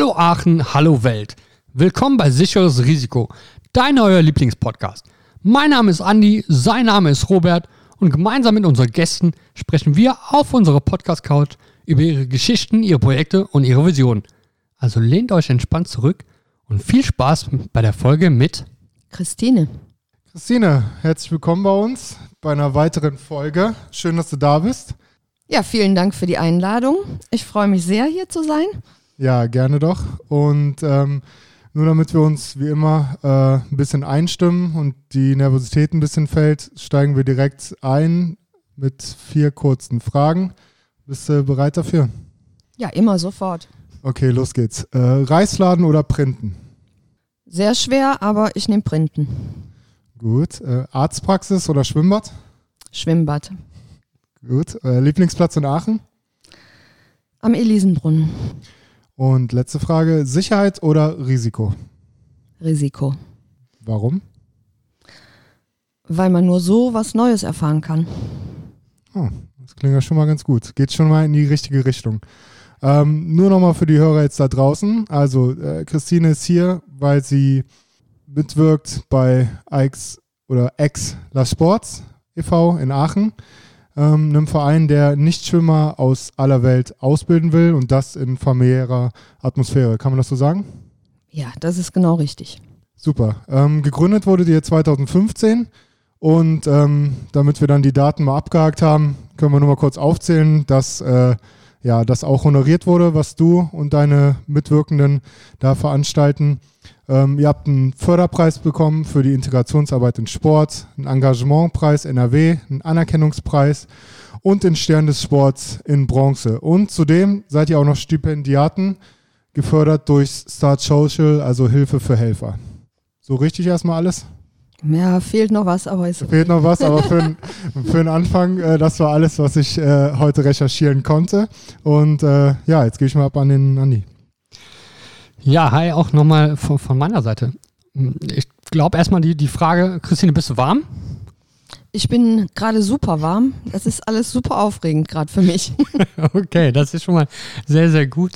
Hallo Aachen, hallo Welt. Willkommen bei Sicheres Risiko, dein neuer Lieblingspodcast. Mein Name ist Andi, sein Name ist Robert und gemeinsam mit unseren Gästen sprechen wir auf unserer Podcast-Couch über ihre Geschichten, ihre Projekte und ihre Visionen. Also lehnt euch entspannt zurück und viel Spaß bei der Folge mit Christine. Christine, herzlich willkommen bei uns bei einer weiteren Folge. Schön, dass du da bist. Ja, vielen Dank für die Einladung. Ich freue mich sehr, hier zu sein. Ja, gerne doch. Und ähm, nur damit wir uns wie immer äh, ein bisschen einstimmen und die Nervosität ein bisschen fällt, steigen wir direkt ein mit vier kurzen Fragen. Bist du bereit dafür? Ja, immer sofort. Okay, los geht's. Äh, Reißladen oder Printen? Sehr schwer, aber ich nehme Printen. Gut. Äh, Arztpraxis oder Schwimmbad? Schwimmbad. Gut. Äh, Lieblingsplatz in Aachen? Am Elisenbrunnen. Und letzte Frage: Sicherheit oder Risiko? Risiko. Warum? Weil man nur so was Neues erfahren kann. Oh, das klingt ja schon mal ganz gut. Geht schon mal in die richtige Richtung. Ähm, nur nochmal für die Hörer jetzt da draußen. Also, äh, Christine ist hier, weil sie mitwirkt bei Ix oder Ex La Sports e.V. in Aachen, ähm, einem Verein, der Nichtschwimmer aus aller Welt ausbilden will und das in familiärer Atmosphäre. Kann man das so sagen? Ja, das ist genau richtig. Super. Ähm, gegründet wurde die 2015 und ähm, damit wir dann die Daten mal abgehakt haben, können wir nur mal kurz aufzählen, dass äh, ja, das auch honoriert wurde, was du und deine Mitwirkenden da veranstalten. Ähm, ihr habt einen Förderpreis bekommen für die Integrationsarbeit in Sport, einen Engagementpreis NRW, einen Anerkennungspreis und den Stern des Sports in Bronze. Und zudem seid ihr auch noch Stipendiaten, gefördert durch Start Social, also Hilfe für Helfer. So richtig erstmal alles? Ja, fehlt noch was, aber ist. Fehlt noch was, aber für, für den Anfang, äh, das war alles, was ich äh, heute recherchieren konnte. Und äh, ja, jetzt gehe ich mal ab an den Andi. Ja, hi, auch nochmal von, von meiner Seite. Ich glaube erstmal die, die Frage, Christine, bist du warm? Ich bin gerade super warm. Das ist alles super aufregend gerade für mich. okay, das ist schon mal sehr, sehr gut.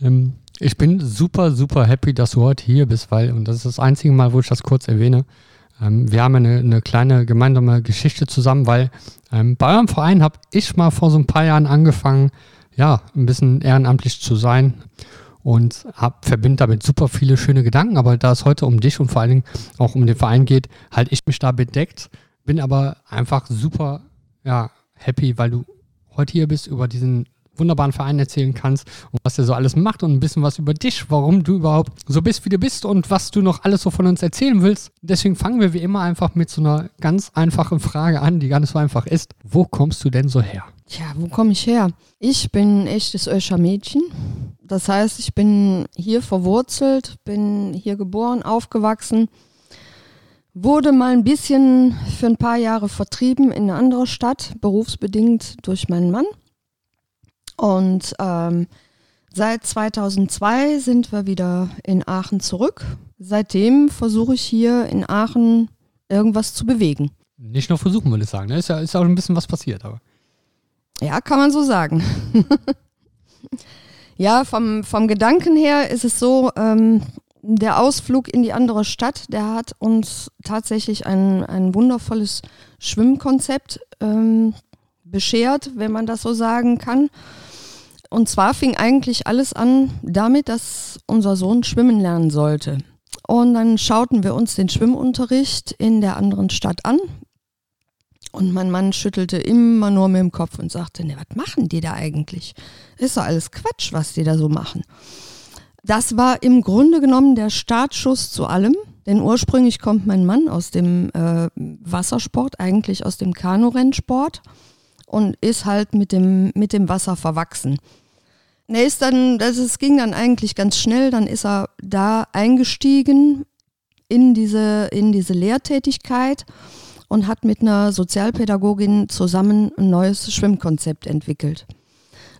Ähm, ich bin super, super happy, dass du heute hier bist, weil, und das ist das einzige Mal, wo ich das kurz erwähne, ähm, wir haben eine, eine, kleine gemeinsame Geschichte zusammen, weil ähm, bei eurem Verein habe ich mal vor so ein paar Jahren angefangen, ja, ein bisschen ehrenamtlich zu sein und verbinde damit super viele schöne Gedanken. Aber da es heute um dich und vor allen Dingen auch um den Verein geht, halte ich mich da bedeckt. Bin aber einfach super ja, happy, weil du heute hier bist, über diesen wunderbaren Verein erzählen kannst und was er so alles macht und ein bisschen was über dich, warum du überhaupt so bist, wie du bist und was du noch alles so von uns erzählen willst. Deswegen fangen wir wie immer einfach mit so einer ganz einfachen Frage an, die gar nicht so einfach ist. Wo kommst du denn so her? Tja, wo komme ich her? Ich bin echtes Öscher Mädchen. Das heißt, ich bin hier verwurzelt, bin hier geboren, aufgewachsen, wurde mal ein bisschen für ein paar Jahre vertrieben in eine andere Stadt, berufsbedingt durch meinen Mann. Und ähm, seit 2002 sind wir wieder in Aachen zurück. Seitdem versuche ich hier in Aachen irgendwas zu bewegen. Nicht nur versuchen, würde ich sagen. Ne? Ist ja, ist auch ein bisschen was passiert, aber. Ja, kann man so sagen. ja, vom, vom Gedanken her ist es so, ähm, der Ausflug in die andere Stadt, der hat uns tatsächlich ein, ein wundervolles Schwimmkonzept ähm, beschert, wenn man das so sagen kann. Und zwar fing eigentlich alles an damit, dass unser Sohn schwimmen lernen sollte. Und dann schauten wir uns den Schwimmunterricht in der anderen Stadt an. Und mein Mann schüttelte immer nur mit dem Kopf und sagte, ne, was machen die da eigentlich? Ist doch alles Quatsch, was die da so machen. Das war im Grunde genommen der Startschuss zu allem, denn ursprünglich kommt mein Mann aus dem äh, Wassersport, eigentlich aus dem Kanurennsport und ist halt mit dem, mit dem Wasser verwachsen. Ne, ist dann, das, es ging dann eigentlich ganz schnell, dann ist er da eingestiegen in diese, in diese Lehrtätigkeit und hat mit einer Sozialpädagogin zusammen ein neues Schwimmkonzept entwickelt.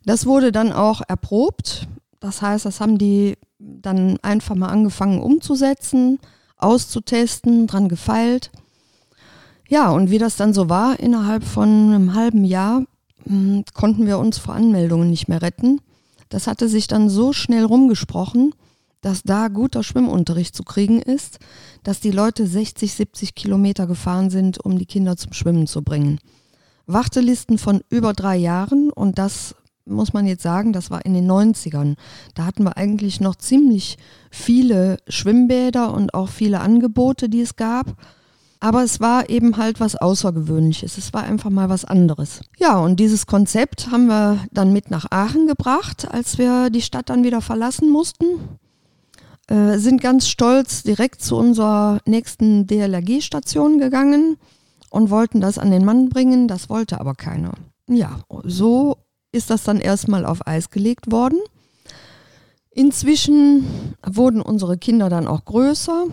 Das wurde dann auch erprobt. Das heißt, das haben die dann einfach mal angefangen umzusetzen, auszutesten, dran gefeilt. Ja, und wie das dann so war, innerhalb von einem halben Jahr hm, konnten wir uns vor Anmeldungen nicht mehr retten. Das hatte sich dann so schnell rumgesprochen, dass da guter Schwimmunterricht zu kriegen ist, dass die Leute 60, 70 Kilometer gefahren sind, um die Kinder zum Schwimmen zu bringen. Wartelisten von über drei Jahren und das muss man jetzt sagen, das war in den 90ern. Da hatten wir eigentlich noch ziemlich viele Schwimmbäder und auch viele Angebote, die es gab. Aber es war eben halt was Außergewöhnliches. Es war einfach mal was anderes. Ja, und dieses Konzept haben wir dann mit nach Aachen gebracht, als wir die Stadt dann wieder verlassen mussten. Äh, sind ganz stolz direkt zu unserer nächsten DLRG-Station gegangen und wollten das an den Mann bringen. Das wollte aber keiner. Ja, so ist das dann erstmal auf Eis gelegt worden. Inzwischen wurden unsere Kinder dann auch größer.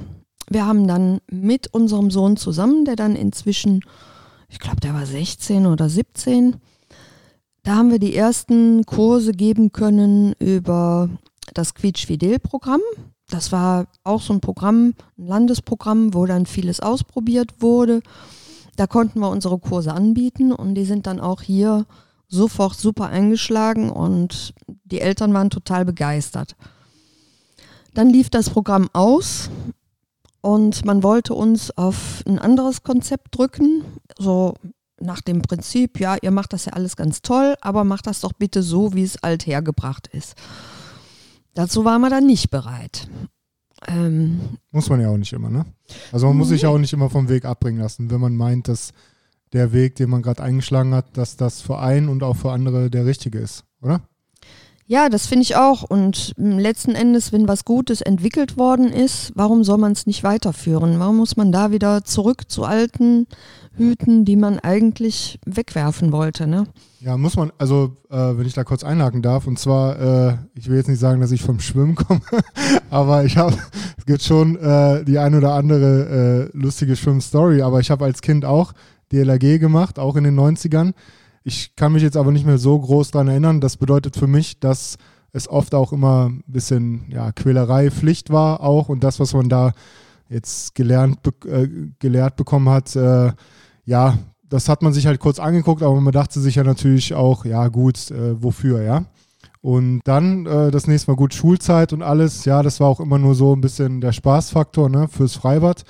Wir haben dann mit unserem Sohn zusammen, der dann inzwischen, ich glaube, der war 16 oder 17, da haben wir die ersten Kurse geben können über das Quietsch-Fidel-Programm. Das war auch so ein Programm, ein Landesprogramm, wo dann vieles ausprobiert wurde. Da konnten wir unsere Kurse anbieten und die sind dann auch hier sofort super eingeschlagen und die Eltern waren total begeistert. Dann lief das Programm aus und man wollte uns auf ein anderes Konzept drücken, so nach dem Prinzip, ja, ihr macht das ja alles ganz toll, aber macht das doch bitte so, wie es althergebracht ist. Dazu waren wir dann nicht bereit. Ähm, muss man ja auch nicht immer, ne? Also man muss sich ja auch nicht immer vom Weg abbringen lassen, wenn man meint, dass der Weg, den man gerade eingeschlagen hat, dass das für einen und auch für andere der richtige ist, oder? Ja, das finde ich auch. Und letzten Endes, wenn was Gutes entwickelt worden ist, warum soll man es nicht weiterführen? Warum muss man da wieder zurück zu alten Hüten, die man eigentlich wegwerfen wollte? Ne? Ja, muss man, also äh, wenn ich da kurz einhaken darf, und zwar, äh, ich will jetzt nicht sagen, dass ich vom Schwimmen komme, aber ich habe, es gibt schon äh, die ein oder andere äh, lustige Schwimmstory, aber ich habe als Kind auch DLRG gemacht, auch in den 90ern. Ich kann mich jetzt aber nicht mehr so groß daran erinnern. Das bedeutet für mich, dass es oft auch immer ein bisschen ja, Quälerei Pflicht war auch und das, was man da jetzt gelernt, äh, gelehrt bekommen hat, äh, ja, das hat man sich halt kurz angeguckt, aber man dachte sich ja natürlich auch, ja gut, äh, wofür, ja. Und dann äh, das nächste Mal gut Schulzeit und alles, ja, das war auch immer nur so ein bisschen der Spaßfaktor ne, fürs Freibad.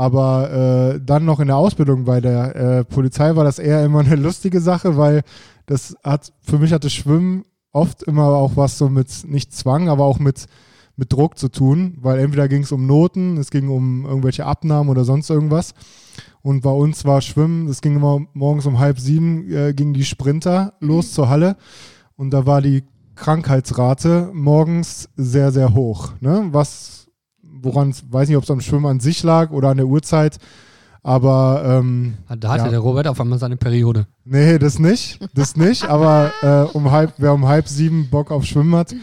Aber äh, dann noch in der Ausbildung bei der äh, Polizei war das eher immer eine lustige Sache, weil das hat, für mich hatte Schwimmen oft immer auch was so mit, nicht Zwang, aber auch mit, mit Druck zu tun, weil entweder ging es um Noten, es ging um irgendwelche Abnahmen oder sonst irgendwas. Und bei uns war Schwimmen, es ging immer morgens um halb sieben, äh, gingen die Sprinter los zur Halle und da war die Krankheitsrate morgens sehr, sehr hoch. Ne? Was woran es, weiß nicht, ob es am Schwimmen an sich lag oder an der Uhrzeit. Aber ähm, ah, da hatte ja. der Robert auf einmal seine Periode. Nee, das nicht. Das nicht. aber äh, um halb, wer um halb sieben Bock auf Schwimmen hat,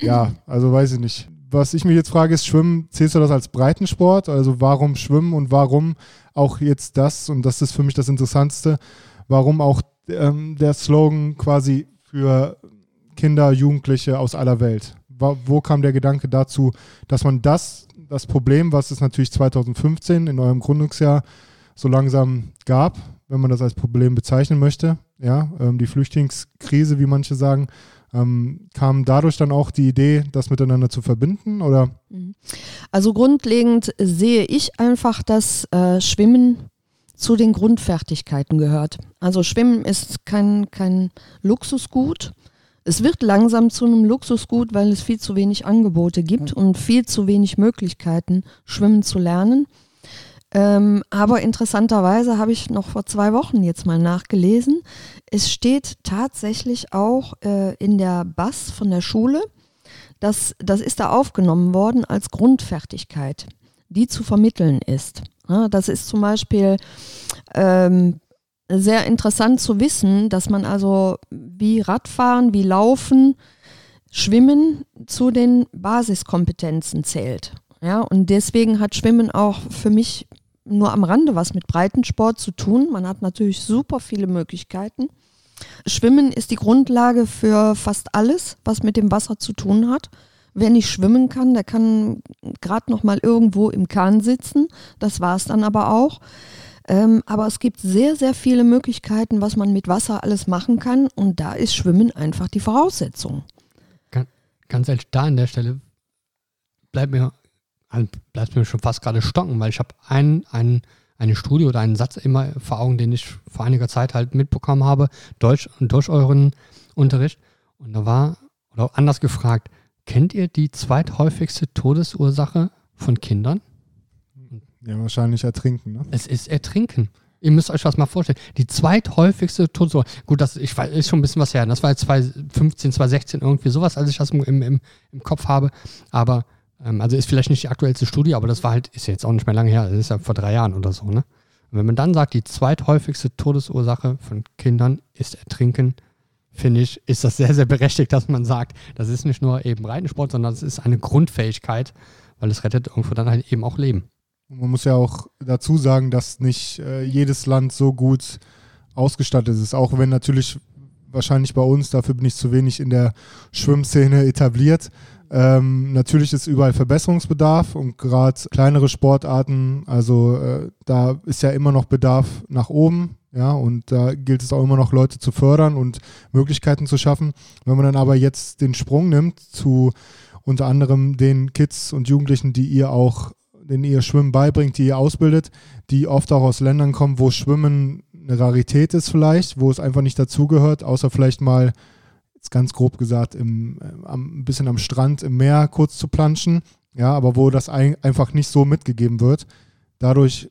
ja, also weiß ich nicht. Was ich mich jetzt frage, ist Schwimmen, zählst du das als Breitensport? Also warum Schwimmen und warum auch jetzt das, und das ist für mich das Interessantste, warum auch ähm, der Slogan quasi für Kinder, Jugendliche aus aller Welt? Wo, wo kam der Gedanke dazu, dass man das das Problem, was es natürlich 2015 in eurem Gründungsjahr so langsam gab, wenn man das als Problem bezeichnen möchte, ja, ähm, die Flüchtlingskrise, wie manche sagen, ähm, kam dadurch dann auch die Idee, das miteinander zu verbinden, oder? Mhm. Also grundlegend sehe ich einfach, dass äh, Schwimmen zu den Grundfertigkeiten gehört. Also Schwimmen ist kein, kein Luxusgut, es wird langsam zu einem Luxusgut, weil es viel zu wenig Angebote gibt und viel zu wenig Möglichkeiten, schwimmen zu lernen. Ähm, aber interessanterweise habe ich noch vor zwei Wochen jetzt mal nachgelesen. Es steht tatsächlich auch äh, in der BAS von der Schule, dass das ist da aufgenommen worden als Grundfertigkeit, die zu vermitteln ist. Ja, das ist zum Beispiel ähm, sehr interessant zu wissen, dass man also wie Radfahren, wie Laufen, Schwimmen zu den Basiskompetenzen zählt. Ja, und deswegen hat Schwimmen auch für mich nur am Rande was mit Breitensport zu tun. Man hat natürlich super viele Möglichkeiten. Schwimmen ist die Grundlage für fast alles, was mit dem Wasser zu tun hat. Wer nicht schwimmen kann, der kann gerade noch mal irgendwo im Kahn sitzen. Das war es dann aber auch. Ähm, aber es gibt sehr, sehr viele Möglichkeiten, was man mit Wasser alles machen kann. Und da ist Schwimmen einfach die Voraussetzung. ganz ehrlich, da an der Stelle bleibt mir, also bleibt mir schon fast gerade stocken, weil ich habe ein, ein, eine Studie oder einen Satz immer vor Augen, den ich vor einiger Zeit halt mitbekommen habe, und durch euren Unterricht. Und da war, oder anders gefragt, kennt ihr die zweithäufigste Todesursache von Kindern? Ja, wahrscheinlich ertrinken, ne? Es ist Ertrinken. Ihr müsst euch das mal vorstellen. Die zweithäufigste Todesursache. Gut, das ich ist schon ein bisschen was her. Das war jetzt 2015, 2016 irgendwie sowas, als ich das im, im, im Kopf habe. Aber, ähm, also ist vielleicht nicht die aktuellste Studie, aber das war halt, ist jetzt auch nicht mehr lange her. Das ist ja vor drei Jahren oder so, ne? Und wenn man dann sagt, die zweithäufigste Todesursache von Kindern ist Ertrinken, finde ich, ist das sehr, sehr berechtigt, dass man sagt, das ist nicht nur eben Reitensport, sondern es ist eine Grundfähigkeit, weil es rettet irgendwo dann halt eben auch Leben. Man muss ja auch dazu sagen, dass nicht äh, jedes Land so gut ausgestattet ist. Auch wenn natürlich wahrscheinlich bei uns, dafür bin ich zu wenig in der Schwimmszene etabliert. Ähm, natürlich ist überall Verbesserungsbedarf und gerade kleinere Sportarten, also äh, da ist ja immer noch Bedarf nach oben. Ja, und da gilt es auch immer noch, Leute zu fördern und Möglichkeiten zu schaffen. Wenn man dann aber jetzt den Sprung nimmt zu unter anderem den Kids und Jugendlichen, die ihr auch denen ihr Schwimmen beibringt, die ihr ausbildet, die oft auch aus Ländern kommen, wo Schwimmen eine Rarität ist vielleicht, wo es einfach nicht dazugehört, außer vielleicht mal, jetzt ganz grob gesagt, im, äh, ein bisschen am Strand, im Meer kurz zu planschen, ja, aber wo das ein, einfach nicht so mitgegeben wird. Dadurch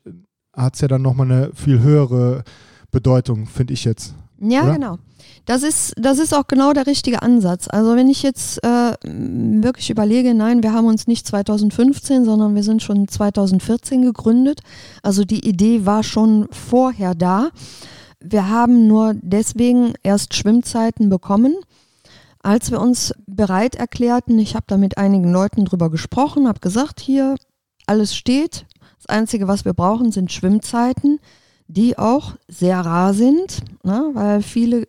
hat es ja dann nochmal eine viel höhere Bedeutung, finde ich jetzt. Ja, oder? genau. Das ist, das ist auch genau der richtige Ansatz. Also wenn ich jetzt äh, wirklich überlege, nein, wir haben uns nicht 2015, sondern wir sind schon 2014 gegründet. Also die Idee war schon vorher da. Wir haben nur deswegen erst Schwimmzeiten bekommen. Als wir uns bereit erklärten, ich habe da mit einigen Leuten drüber gesprochen, habe gesagt, hier, alles steht. Das Einzige, was wir brauchen, sind Schwimmzeiten, die auch sehr rar sind, ne, weil viele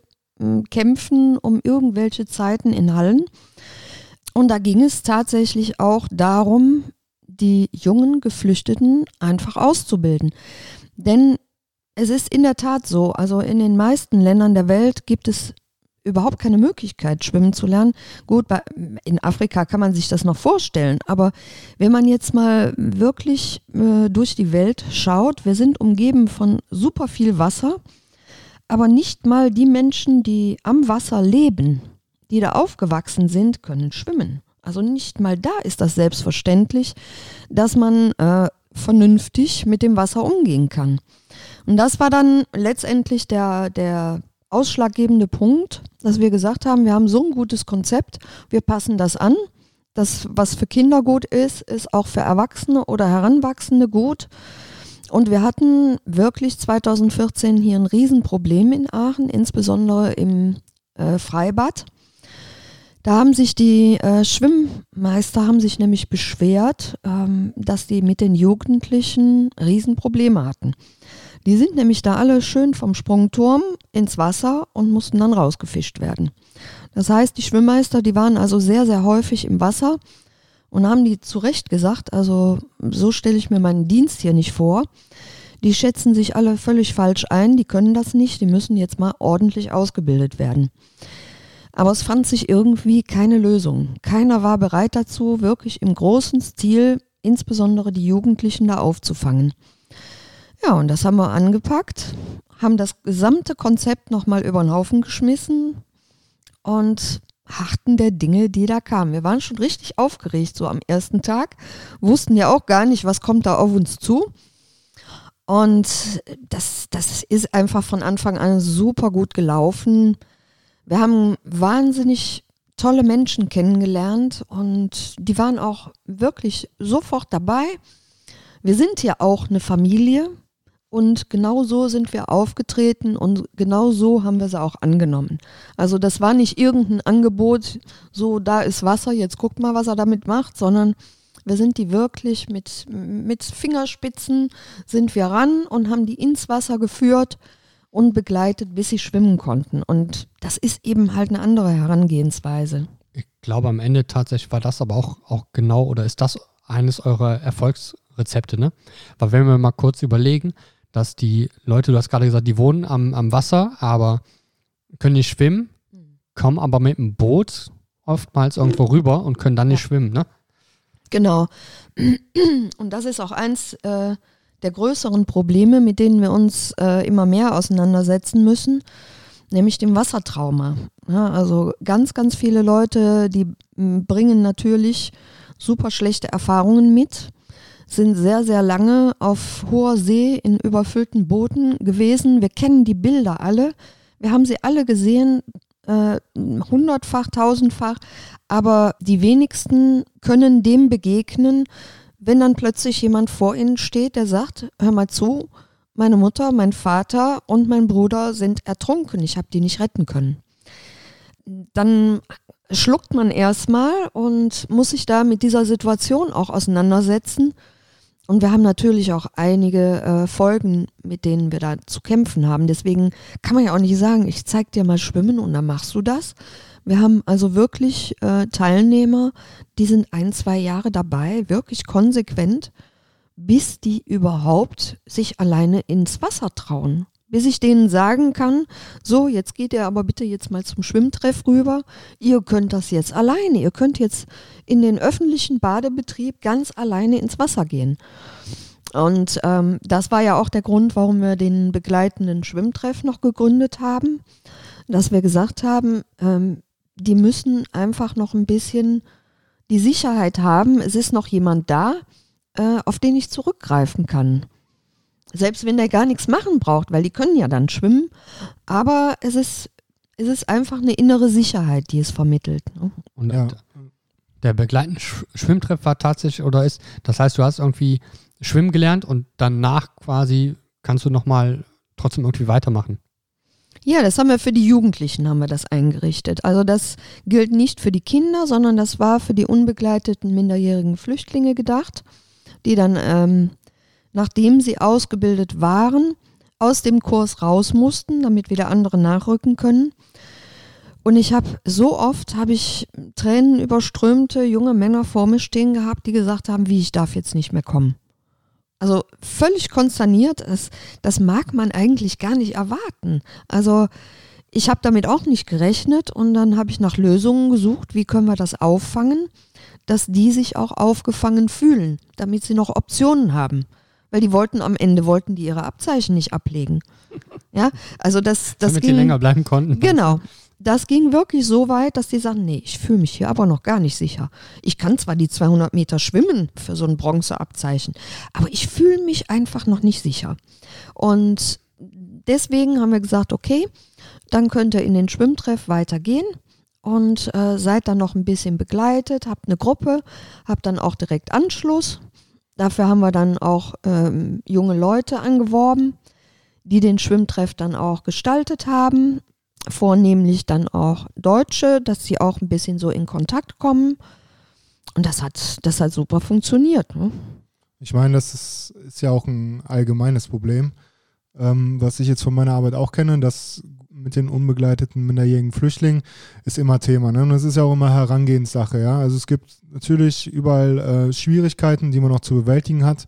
kämpfen um irgendwelche Zeiten in Hallen. Und da ging es tatsächlich auch darum, die jungen Geflüchteten einfach auszubilden. Denn es ist in der Tat so, also in den meisten Ländern der Welt gibt es überhaupt keine Möglichkeit, schwimmen zu lernen. Gut, bei, in Afrika kann man sich das noch vorstellen, aber wenn man jetzt mal wirklich äh, durch die Welt schaut, wir sind umgeben von super viel Wasser aber nicht mal die Menschen, die am Wasser leben, die da aufgewachsen sind, können schwimmen. Also nicht mal da ist das selbstverständlich, dass man äh, vernünftig mit dem Wasser umgehen kann. Und das war dann letztendlich der, der ausschlaggebende Punkt, dass wir gesagt haben, wir haben so ein gutes Konzept, wir passen das an. Das, was für Kinder gut ist, ist auch für Erwachsene oder Heranwachsende gut. Und wir hatten wirklich 2014 hier ein Riesenproblem in Aachen, insbesondere im äh, Freibad. Da haben sich die äh, Schwimmmeister haben sich nämlich beschwert, ähm, dass die mit den Jugendlichen Riesenprobleme hatten. Die sind nämlich da alle schön vom Sprungturm ins Wasser und mussten dann rausgefischt werden. Das heißt, die Schwimmmeister, die waren also sehr, sehr häufig im Wasser und haben die zu Recht gesagt, also so stelle ich mir meinen Dienst hier nicht vor. Die schätzen sich alle völlig falsch ein, die können das nicht, die müssen jetzt mal ordentlich ausgebildet werden. Aber es fand sich irgendwie keine Lösung. Keiner war bereit dazu, wirklich im großen Stil insbesondere die Jugendlichen da aufzufangen. Ja, und das haben wir angepackt, haben das gesamte Konzept nochmal über den Haufen geschmissen und harten der Dinge, die da kamen. Wir waren schon richtig aufgeregt so am ersten Tag, wussten ja auch gar nicht, was kommt da auf uns zu. Und das, das ist einfach von Anfang an super gut gelaufen. Wir haben wahnsinnig tolle Menschen kennengelernt und die waren auch wirklich sofort dabei. Wir sind ja auch eine Familie. Und genau so sind wir aufgetreten und genau so haben wir sie auch angenommen. Also das war nicht irgendein Angebot, so da ist Wasser, jetzt guckt mal, was er damit macht, sondern wir sind die wirklich mit, mit Fingerspitzen sind wir ran und haben die ins Wasser geführt und begleitet, bis sie schwimmen konnten. Und das ist eben halt eine andere Herangehensweise. Ich glaube, am Ende tatsächlich war das aber auch, auch genau oder ist das eines eurer Erfolgsrezepte, ne? Weil wenn wir mal kurz überlegen, dass die Leute, du hast gerade gesagt, die wohnen am, am Wasser, aber können nicht schwimmen, kommen aber mit dem Boot oftmals irgendwo rüber und können dann nicht schwimmen, ne? Genau. Und das ist auch eins äh, der größeren Probleme, mit denen wir uns äh, immer mehr auseinandersetzen müssen, nämlich dem Wassertrauma. Ja, also ganz, ganz viele Leute, die bringen natürlich super schlechte Erfahrungen mit, sind sehr, sehr lange auf hoher See in überfüllten Booten gewesen. Wir kennen die Bilder alle. Wir haben sie alle gesehen, äh, hundertfach, tausendfach, aber die wenigsten können dem begegnen, wenn dann plötzlich jemand vor ihnen steht, der sagt, hör mal zu, meine Mutter, mein Vater und mein Bruder sind ertrunken, ich habe die nicht retten können. Dann schluckt man erstmal und muss sich da mit dieser Situation auch auseinandersetzen. Und wir haben natürlich auch einige äh, Folgen, mit denen wir da zu kämpfen haben. Deswegen kann man ja auch nicht sagen, ich zeig dir mal Schwimmen und dann machst du das. Wir haben also wirklich äh, Teilnehmer, die sind ein, zwei Jahre dabei, wirklich konsequent, bis die überhaupt sich alleine ins Wasser trauen. Bis ich denen sagen kann, so, jetzt geht ihr aber bitte jetzt mal zum Schwimmtreff rüber. Ihr könnt das jetzt alleine. Ihr könnt jetzt in den öffentlichen Badebetrieb ganz alleine ins Wasser gehen. Und ähm, das war ja auch der Grund, warum wir den begleitenden Schwimmtreff noch gegründet haben, dass wir gesagt haben, ähm, die müssen einfach noch ein bisschen die Sicherheit haben, es ist noch jemand da, äh, auf den ich zurückgreifen kann. Selbst wenn der gar nichts machen braucht, weil die können ja dann schwimmen, aber es ist, es ist einfach eine innere Sicherheit, die es vermittelt. Ne? Und ja. der begleitende Sch Schwimmtreff war tatsächlich, oder ist, das heißt, du hast irgendwie schwimmen gelernt und danach quasi kannst du nochmal trotzdem irgendwie weitermachen. Ja, das haben wir für die Jugendlichen haben wir das eingerichtet. Also das gilt nicht für die Kinder, sondern das war für die unbegleiteten minderjährigen Flüchtlinge gedacht, die dann, ähm, nachdem sie ausgebildet waren, aus dem Kurs raus mussten, damit wieder andere nachrücken können. Und ich habe so oft habe ich Tränen überströmte junge Männer vor mir stehen gehabt, die gesagt haben, wie ich darf jetzt nicht mehr kommen. Also völlig konsterniert. Das, das mag man eigentlich gar nicht erwarten. Also ich habe damit auch nicht gerechnet und dann habe ich nach Lösungen gesucht, wie können wir das auffangen, dass die sich auch aufgefangen fühlen, damit sie noch Optionen haben. Weil die wollten am Ende, wollten die ihre Abzeichen nicht ablegen. Ja, also das, das Damit ging, die länger bleiben konnten. Genau das ging wirklich so weit, dass die sagen, nee, ich fühle mich hier aber noch gar nicht sicher. Ich kann zwar die 200 Meter schwimmen für so ein Bronzeabzeichen, aber ich fühle mich einfach noch nicht sicher. Und deswegen haben wir gesagt, okay, dann könnt ihr in den Schwimmtreff weitergehen und äh, seid dann noch ein bisschen begleitet, habt eine Gruppe, habt dann auch direkt Anschluss. Dafür haben wir dann auch ähm, junge Leute angeworben, die den Schwimmtreff dann auch gestaltet haben vornehmlich dann auch Deutsche, dass sie auch ein bisschen so in Kontakt kommen. Und das hat, das hat super funktioniert. Ne? Ich meine, das ist, ist, ja auch ein allgemeines Problem, ähm, was ich jetzt von meiner Arbeit auch kenne, dass mit den unbegleiteten minderjährigen Flüchtlingen ist immer Thema. Ne? Und das ist ja auch immer Herangehenssache. Ja? Also es gibt natürlich überall äh, Schwierigkeiten, die man noch zu bewältigen hat.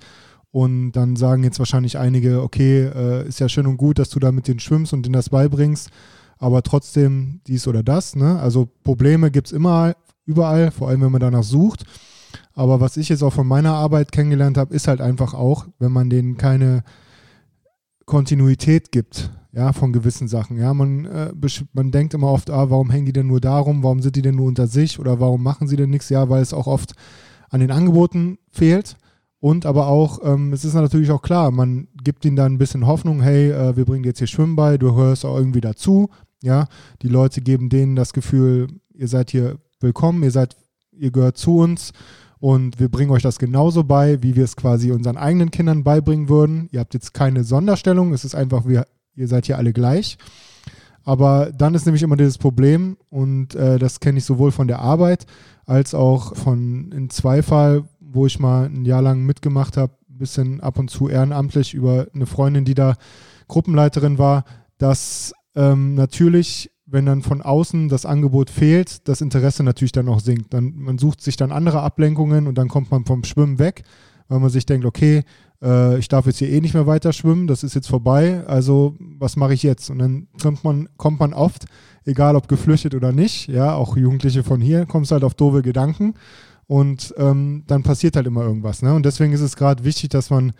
Und dann sagen jetzt wahrscheinlich einige, okay, äh, ist ja schön und gut, dass du da mit denen schwimmst und denen das beibringst aber trotzdem dies oder das. Ne? Also Probleme gibt es immer überall, vor allem wenn man danach sucht. Aber was ich jetzt auch von meiner Arbeit kennengelernt habe, ist halt einfach auch, wenn man denen keine Kontinuität gibt, ja, von gewissen Sachen. Ja, man, äh, man denkt immer oft, ah, warum hängen die denn nur darum, warum sind die denn nur unter sich oder warum machen sie denn nichts? Ja, weil es auch oft an den Angeboten fehlt. Und aber auch, ähm, es ist natürlich auch klar, man gibt ihnen dann ein bisschen Hoffnung, hey, äh, wir bringen dir jetzt hier Schwimmen bei, du hörst auch irgendwie dazu, ja, die Leute geben denen das Gefühl, ihr seid hier willkommen, ihr seid, ihr gehört zu uns und wir bringen euch das genauso bei, wie wir es quasi unseren eigenen Kindern beibringen würden. Ihr habt jetzt keine Sonderstellung, es ist einfach, wir, ihr seid hier alle gleich. Aber dann ist nämlich immer dieses Problem und äh, das kenne ich sowohl von der Arbeit als auch von in Zweifall, wo ich mal ein Jahr lang mitgemacht habe, ein bisschen ab und zu ehrenamtlich über eine Freundin, die da Gruppenleiterin war, dass ähm, natürlich, wenn dann von außen das Angebot fehlt, das Interesse natürlich dann auch sinkt. Dann, man sucht sich dann andere Ablenkungen und dann kommt man vom Schwimmen weg, weil man sich denkt, okay, äh, ich darf jetzt hier eh nicht mehr weiter schwimmen, das ist jetzt vorbei, also was mache ich jetzt? Und dann kommt man, kommt man oft, egal ob geflüchtet oder nicht, ja, auch Jugendliche von hier, kommst halt auf doofe Gedanken und ähm, dann passiert halt immer irgendwas. Ne? Und deswegen ist es gerade wichtig, dass man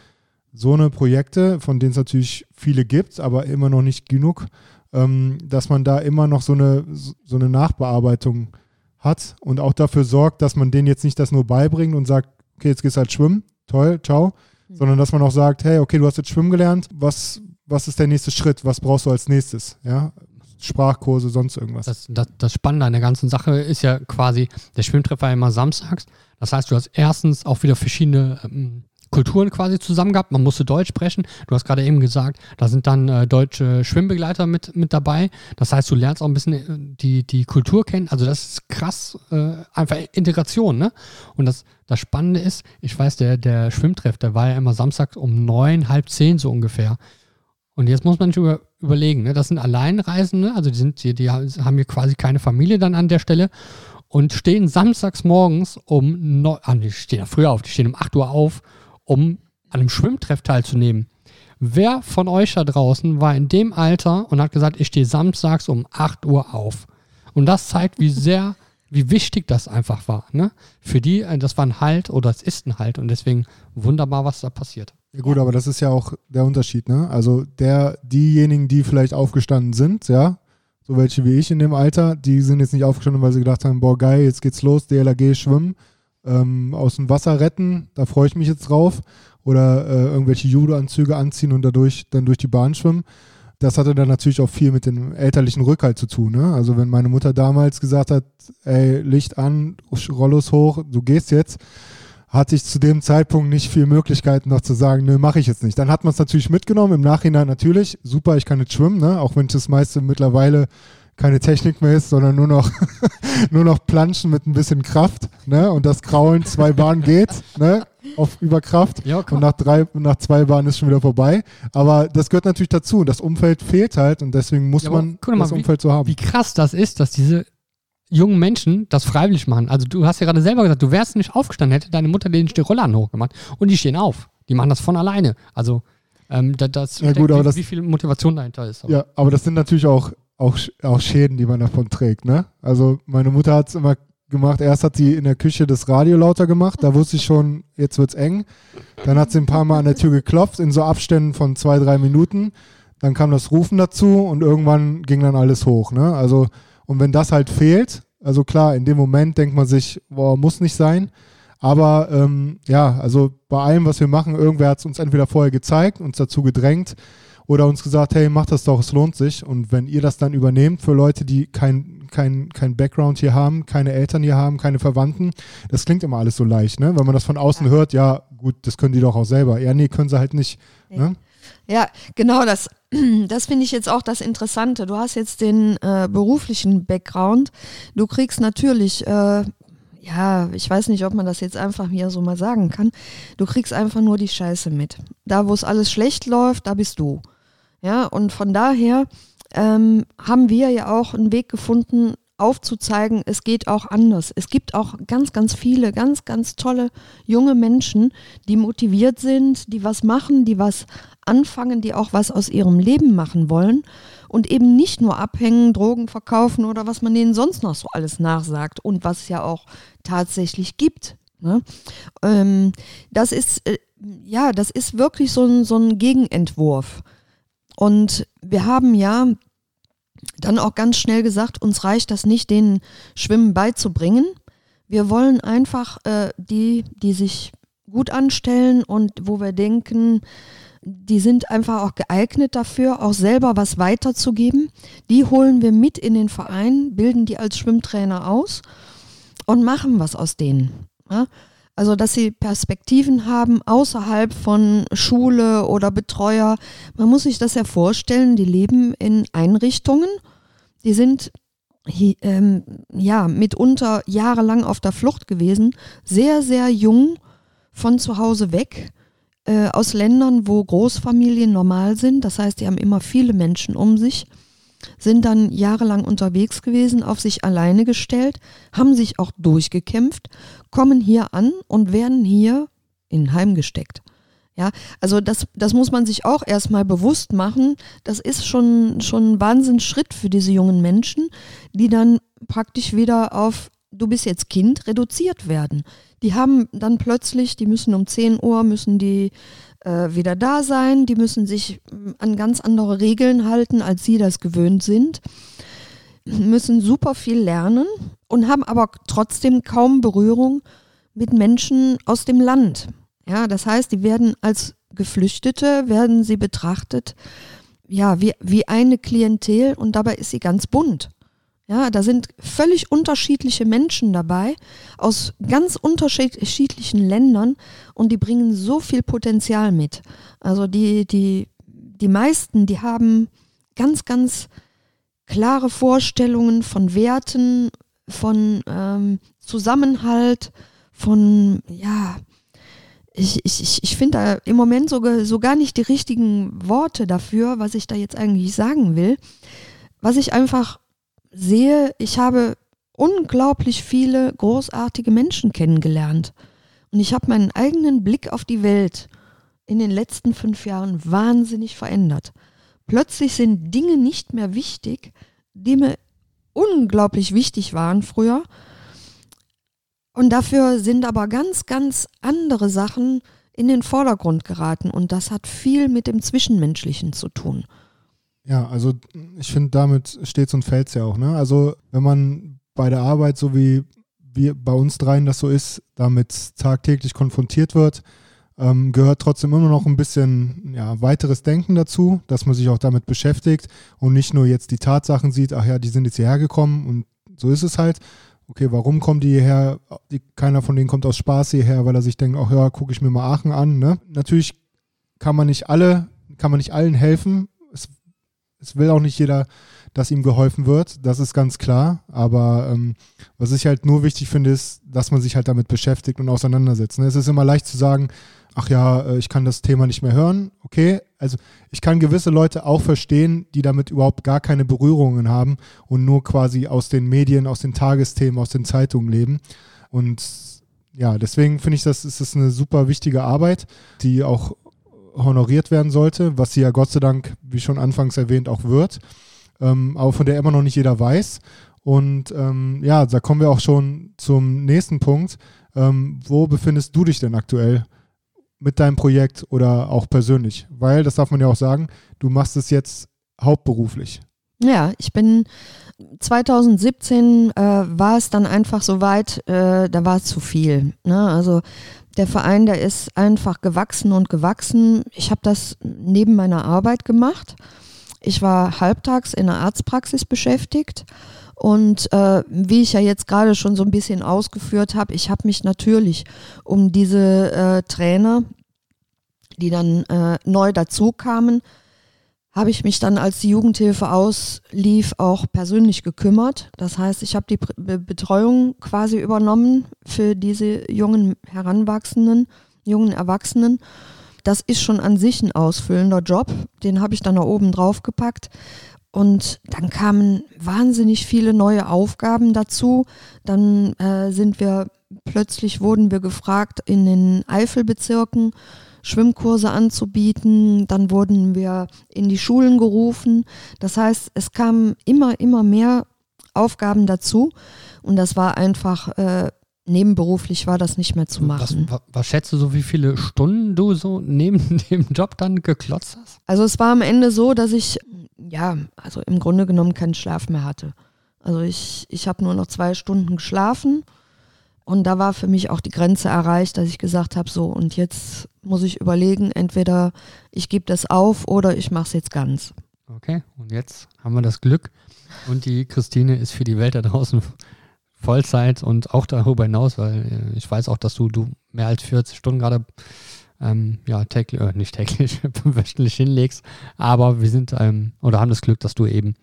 so eine Projekte, von denen es natürlich viele gibt, aber immer noch nicht genug, ähm, dass man da immer noch so eine, so eine Nachbearbeitung hat und auch dafür sorgt, dass man denen jetzt nicht das nur beibringt und sagt, okay, jetzt gehst halt schwimmen, toll, ciao, mhm. sondern dass man auch sagt, hey, okay, du hast jetzt schwimmen gelernt, was, was ist der nächste Schritt, was brauchst du als nächstes, ja, Sprachkurse, sonst irgendwas. Das, das, das Spannende an der ganzen Sache ist ja quasi, der Schwimmtreffer immer samstags. Das heißt, du hast erstens auch wieder verschiedene ähm, Kulturen quasi zusammen gehabt. Man musste Deutsch sprechen. Du hast gerade eben gesagt, da sind dann äh, deutsche Schwimmbegleiter mit, mit dabei. Das heißt, du lernst auch ein bisschen äh, die, die Kultur kennen. Also das ist krass, äh, einfach Integration. Ne? Und das, das Spannende ist, ich weiß, der, der Schwimmtreff, der war ja immer samstags um neun, halb zehn so ungefähr. Und jetzt muss man sich über, überlegen, ne? das sind Alleinreisende, also die, sind, die, die haben hier quasi keine Familie dann an der Stelle und stehen samstags morgens um, neun, ah, die stehen ja früher auf, die stehen um 8 Uhr auf um an einem Schwimmtreff teilzunehmen. Wer von euch da draußen war in dem Alter und hat gesagt, ich stehe samstags um 8 Uhr auf? Und das zeigt, wie sehr, wie wichtig das einfach war. Ne? Für die, äh, das war ein Halt oder es ist ein Halt und deswegen wunderbar, was da passiert. Ja gut, aber das ist ja auch der Unterschied, ne? Also der, diejenigen, die vielleicht aufgestanden sind, ja, so welche wie ich in dem Alter, die sind jetzt nicht aufgestanden, weil sie gedacht haben, boah geil, jetzt geht's los, DLRG schwimmen, ähm, aus dem Wasser retten, da freue ich mich jetzt drauf. Oder äh, irgendwelche Judo-Anzüge anziehen und dadurch dann durch die Bahn schwimmen. Das hatte dann natürlich auch viel mit dem elterlichen Rückhalt zu tun. Ne? Also wenn meine Mutter damals gesagt hat, ey, Licht an, Rollos hoch, du gehst jetzt, hatte ich zu dem Zeitpunkt nicht viel Möglichkeiten noch zu sagen, nö, mache ich jetzt nicht. Dann hat man es natürlich mitgenommen, im Nachhinein natürlich, super, ich kann jetzt schwimmen, ne? auch wenn ich das meiste mittlerweile keine Technik mehr ist, sondern nur noch, nur noch Planschen mit ein bisschen Kraft. Ne? Und das Kraulen zwei Bahnen geht, ne? auf Überkraft. Ja, und nach, drei, nach zwei Bahnen ist schon wieder vorbei. Aber das gehört natürlich dazu. Das Umfeld fehlt halt und deswegen muss ja, man mal, das Umfeld so haben. Wie krass das ist, dass diese jungen Menschen das freiwillig machen. Also du hast ja gerade selber gesagt, du wärst nicht aufgestanden, hätte deine Mutter den Rollern hochgemacht und die stehen auf. Die machen das von alleine. Also ähm, das, das ja, gut, wie, das, wie, viel Motivation dahinter ist. Aber. Ja, aber das sind natürlich auch auch, auch Schäden, die man davon trägt. Ne? Also meine Mutter hat es immer gemacht. Erst hat sie in der Küche das Radio lauter gemacht. Da wusste ich schon, jetzt wird es eng. Dann hat sie ein paar Mal an der Tür geklopft in so Abständen von zwei, drei Minuten. Dann kam das Rufen dazu und irgendwann ging dann alles hoch. Ne? Also, und wenn das halt fehlt, also klar, in dem Moment denkt man sich, boah, muss nicht sein. Aber ähm, ja, also bei allem, was wir machen, irgendwer hat es uns entweder vorher gezeigt, uns dazu gedrängt oder uns gesagt, hey, macht das doch, es lohnt sich. Und wenn ihr das dann übernehmt für Leute, die kein, kein, kein Background hier haben, keine Eltern hier haben, keine Verwandten, das klingt immer alles so leicht, ne? Wenn man das von außen ja. hört, ja, gut, das können die doch auch selber. Ja, nee, können sie halt nicht. Nee. Ne? Ja, genau das. Das finde ich jetzt auch das Interessante. Du hast jetzt den äh, beruflichen Background. Du kriegst natürlich äh, ja, ich weiß nicht, ob man das jetzt einfach hier so mal sagen kann. Du kriegst einfach nur die Scheiße mit. Da, wo es alles schlecht läuft, da bist du. Ja, und von daher ähm, haben wir ja auch einen Weg gefunden, aufzuzeigen, es geht auch anders. Es gibt auch ganz, ganz viele, ganz, ganz tolle junge Menschen, die motiviert sind, die was machen, die was anfangen, die auch was aus ihrem Leben machen wollen und eben nicht nur abhängen, Drogen verkaufen oder was man denen sonst noch so alles nachsagt und was es ja auch tatsächlich gibt. Ne? Ähm, das ist, äh, ja, das ist wirklich so ein, so ein Gegenentwurf. Und wir haben ja dann auch ganz schnell gesagt, uns reicht das nicht, denen Schwimmen beizubringen. Wir wollen einfach äh, die, die sich gut anstellen und wo wir denken, die sind einfach auch geeignet dafür, auch selber was weiterzugeben. Die holen wir mit in den Verein, bilden die als Schwimmtrainer aus und machen was aus denen. Ja? Also, dass sie Perspektiven haben außerhalb von Schule oder Betreuer. Man muss sich das ja vorstellen, die leben in Einrichtungen, die sind ähm, ja mitunter jahrelang auf der Flucht gewesen, sehr, sehr jung von zu Hause weg, äh, aus Ländern, wo Großfamilien normal sind. Das heißt, die haben immer viele Menschen um sich sind dann jahrelang unterwegs gewesen, auf sich alleine gestellt, haben sich auch durchgekämpft, kommen hier an und werden hier in Heim gesteckt. Ja, also das, das muss man sich auch erstmal bewusst machen. Das ist schon, schon ein Wahnsinnsschritt für diese jungen Menschen, die dann praktisch wieder auf du bist jetzt Kind reduziert werden. Die haben dann plötzlich, die müssen um 10 Uhr, müssen die äh, wieder da sein, die müssen sich mm, an ganz andere Regeln halten, als sie das gewöhnt sind, müssen super viel lernen und haben aber trotzdem kaum Berührung mit Menschen aus dem Land. Ja, das heißt, die werden als Geflüchtete, werden sie betrachtet, ja, wie, wie eine Klientel und dabei ist sie ganz bunt. Ja, da sind völlig unterschiedliche Menschen dabei aus ganz unterschiedlichen Ländern und die bringen so viel Potenzial mit. Also die, die, die meisten, die haben ganz, ganz klare Vorstellungen von Werten, von ähm, Zusammenhalt, von, ja, ich, ich, ich finde da im Moment sogar so gar nicht die richtigen Worte dafür, was ich da jetzt eigentlich sagen will. Was ich einfach sehe, ich habe unglaublich viele großartige Menschen kennengelernt. Und ich habe meinen eigenen Blick auf die Welt in den letzten fünf Jahren wahnsinnig verändert. Plötzlich sind Dinge nicht mehr wichtig, die mir unglaublich wichtig waren früher. Und dafür sind aber ganz, ganz andere Sachen in den Vordergrund geraten. Und das hat viel mit dem Zwischenmenschlichen zu tun. Ja, also ich finde, damit steht und fällt es ja auch. Ne? Also wenn man bei der Arbeit, so wie wir bei uns dreien das so ist, damit tagtäglich konfrontiert wird, ähm, gehört trotzdem immer noch ein bisschen ja, weiteres Denken dazu, dass man sich auch damit beschäftigt und nicht nur jetzt die Tatsachen sieht, ach ja, die sind jetzt hierher gekommen und so ist es halt. Okay, warum kommen die hierher? Die, keiner von denen kommt aus Spaß hierher, weil er sich denkt, ach ja, gucke ich mir mal Aachen an. Ne? Natürlich kann man nicht alle, kann man nicht allen helfen, es will auch nicht jeder, dass ihm geholfen wird, das ist ganz klar. Aber ähm, was ich halt nur wichtig finde, ist, dass man sich halt damit beschäftigt und auseinandersetzt. Ne? Es ist immer leicht zu sagen, ach ja, äh, ich kann das Thema nicht mehr hören. Okay, also ich kann gewisse Leute auch verstehen, die damit überhaupt gar keine Berührungen haben und nur quasi aus den Medien, aus den Tagesthemen, aus den Zeitungen leben. Und ja, deswegen finde ich, das ist eine super wichtige Arbeit, die auch honoriert werden sollte, was sie ja Gott sei Dank, wie schon anfangs erwähnt, auch wird, ähm, aber von der immer noch nicht jeder weiß. Und ähm, ja, da kommen wir auch schon zum nächsten Punkt. Ähm, wo befindest du dich denn aktuell mit deinem Projekt oder auch persönlich? Weil, das darf man ja auch sagen, du machst es jetzt hauptberuflich. Ja, ich bin 2017 äh, war es dann einfach so weit, äh, da war es zu viel. Ne? Also der Verein, der ist einfach gewachsen und gewachsen. Ich habe das neben meiner Arbeit gemacht. Ich war halbtags in der Arztpraxis beschäftigt. Und äh, wie ich ja jetzt gerade schon so ein bisschen ausgeführt habe, ich habe mich natürlich um diese äh, Trainer, die dann äh, neu dazu kamen, habe ich mich dann, als die Jugendhilfe auslief, auch persönlich gekümmert. Das heißt, ich habe die Betreuung quasi übernommen für diese jungen Heranwachsenden, jungen Erwachsenen. Das ist schon an sich ein ausfüllender Job. Den habe ich dann da oben drauf gepackt. Und dann kamen wahnsinnig viele neue Aufgaben dazu. Dann äh, sind wir plötzlich wurden wir gefragt in den Eifelbezirken Schwimmkurse anzubieten. Dann wurden wir in die Schulen gerufen. Das heißt, es kamen immer, immer mehr Aufgaben dazu. Und das war einfach, äh, nebenberuflich war das nicht mehr zu machen. Was, was, schätzt du so, wie viele Stunden du so neben dem Job dann geklotzt hast? Also es war am Ende so, dass ich, ja, also im Grunde genommen keinen Schlaf mehr hatte. Also ich, ich habe nur noch zwei Stunden geschlafen und da war für mich auch die Grenze erreicht, dass ich gesagt habe, so und jetzt muss ich überlegen, entweder ich gebe das auf oder ich mache es jetzt ganz. Okay, und jetzt haben wir das Glück und die Christine ist für die Welt da draußen Vollzeit und auch darüber hinaus, weil äh, ich weiß auch, dass du, du mehr als 40 Stunden gerade ähm, ja, täglich, äh, nicht täglich, wöchentlich hinlegst, aber wir sind ähm, oder haben das Glück, dass du eben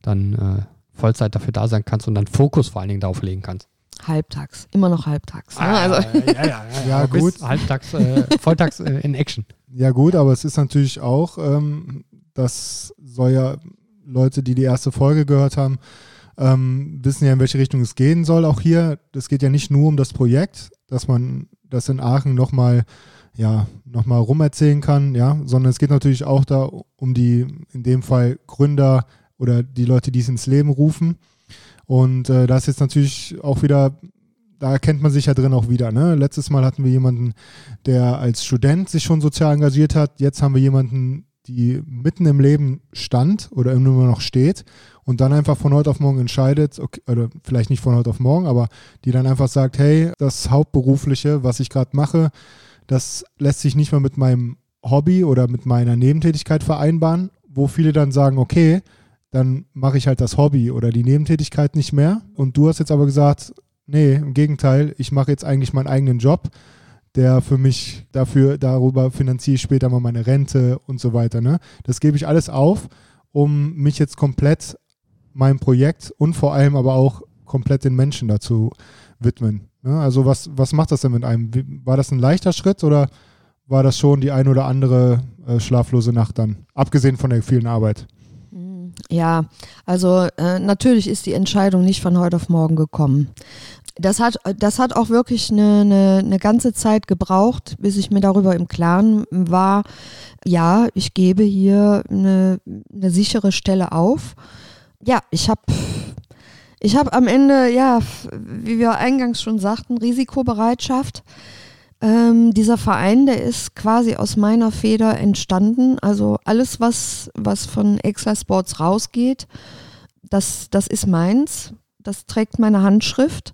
dann äh, Vollzeit dafür da sein kannst und dann Fokus vor allen Dingen darauf legen kannst. Halbtags, immer noch halbtags. Ne? Ah, also. ja, ja, ja, ja, gut. Halbtags, äh, volltags äh, in Action. Ja, gut, aber es ist natürlich auch, ähm, das soll ja Leute, die die erste Folge gehört haben, ähm, wissen ja, in welche Richtung es gehen soll. Auch hier, es geht ja nicht nur um das Projekt, dass man das in Aachen nochmal ja, nochmal rumerzählen kann, ja, sondern es geht natürlich auch da um die, in dem Fall Gründer oder die Leute, die es ins Leben rufen. Und äh, da ist jetzt natürlich auch wieder, da erkennt man sich ja drin auch wieder. Ne? Letztes Mal hatten wir jemanden, der als Student sich schon sozial engagiert hat. Jetzt haben wir jemanden, die mitten im Leben stand oder immer noch steht und dann einfach von heute auf morgen entscheidet, okay, oder vielleicht nicht von heute auf morgen, aber die dann einfach sagt, hey, das Hauptberufliche, was ich gerade mache, das lässt sich nicht mehr mit meinem Hobby oder mit meiner Nebentätigkeit vereinbaren, wo viele dann sagen, okay, dann mache ich halt das Hobby oder die Nebentätigkeit nicht mehr. Und du hast jetzt aber gesagt, nee, im Gegenteil, ich mache jetzt eigentlich meinen eigenen Job, der für mich dafür, darüber finanziere ich später mal meine Rente und so weiter. Ne? Das gebe ich alles auf, um mich jetzt komplett meinem Projekt und vor allem aber auch komplett den Menschen dazu widmen. Ja, also was, was macht das denn mit einem? War das ein leichter Schritt oder war das schon die ein oder andere äh, schlaflose Nacht dann, abgesehen von der vielen Arbeit? Ja, also äh, natürlich ist die Entscheidung nicht von heute auf morgen gekommen. Das hat, das hat auch wirklich eine, eine, eine ganze Zeit gebraucht, bis ich mir darüber im Klaren war, ja, ich gebe hier eine, eine sichere Stelle auf. Ja, ich habe ich habe am Ende, ja, wie wir eingangs schon sagten, Risikobereitschaft. Ähm, dieser Verein, der ist quasi aus meiner Feder entstanden. Also alles, was, was von Exla Sports rausgeht, das, das ist meins. Das trägt meine Handschrift.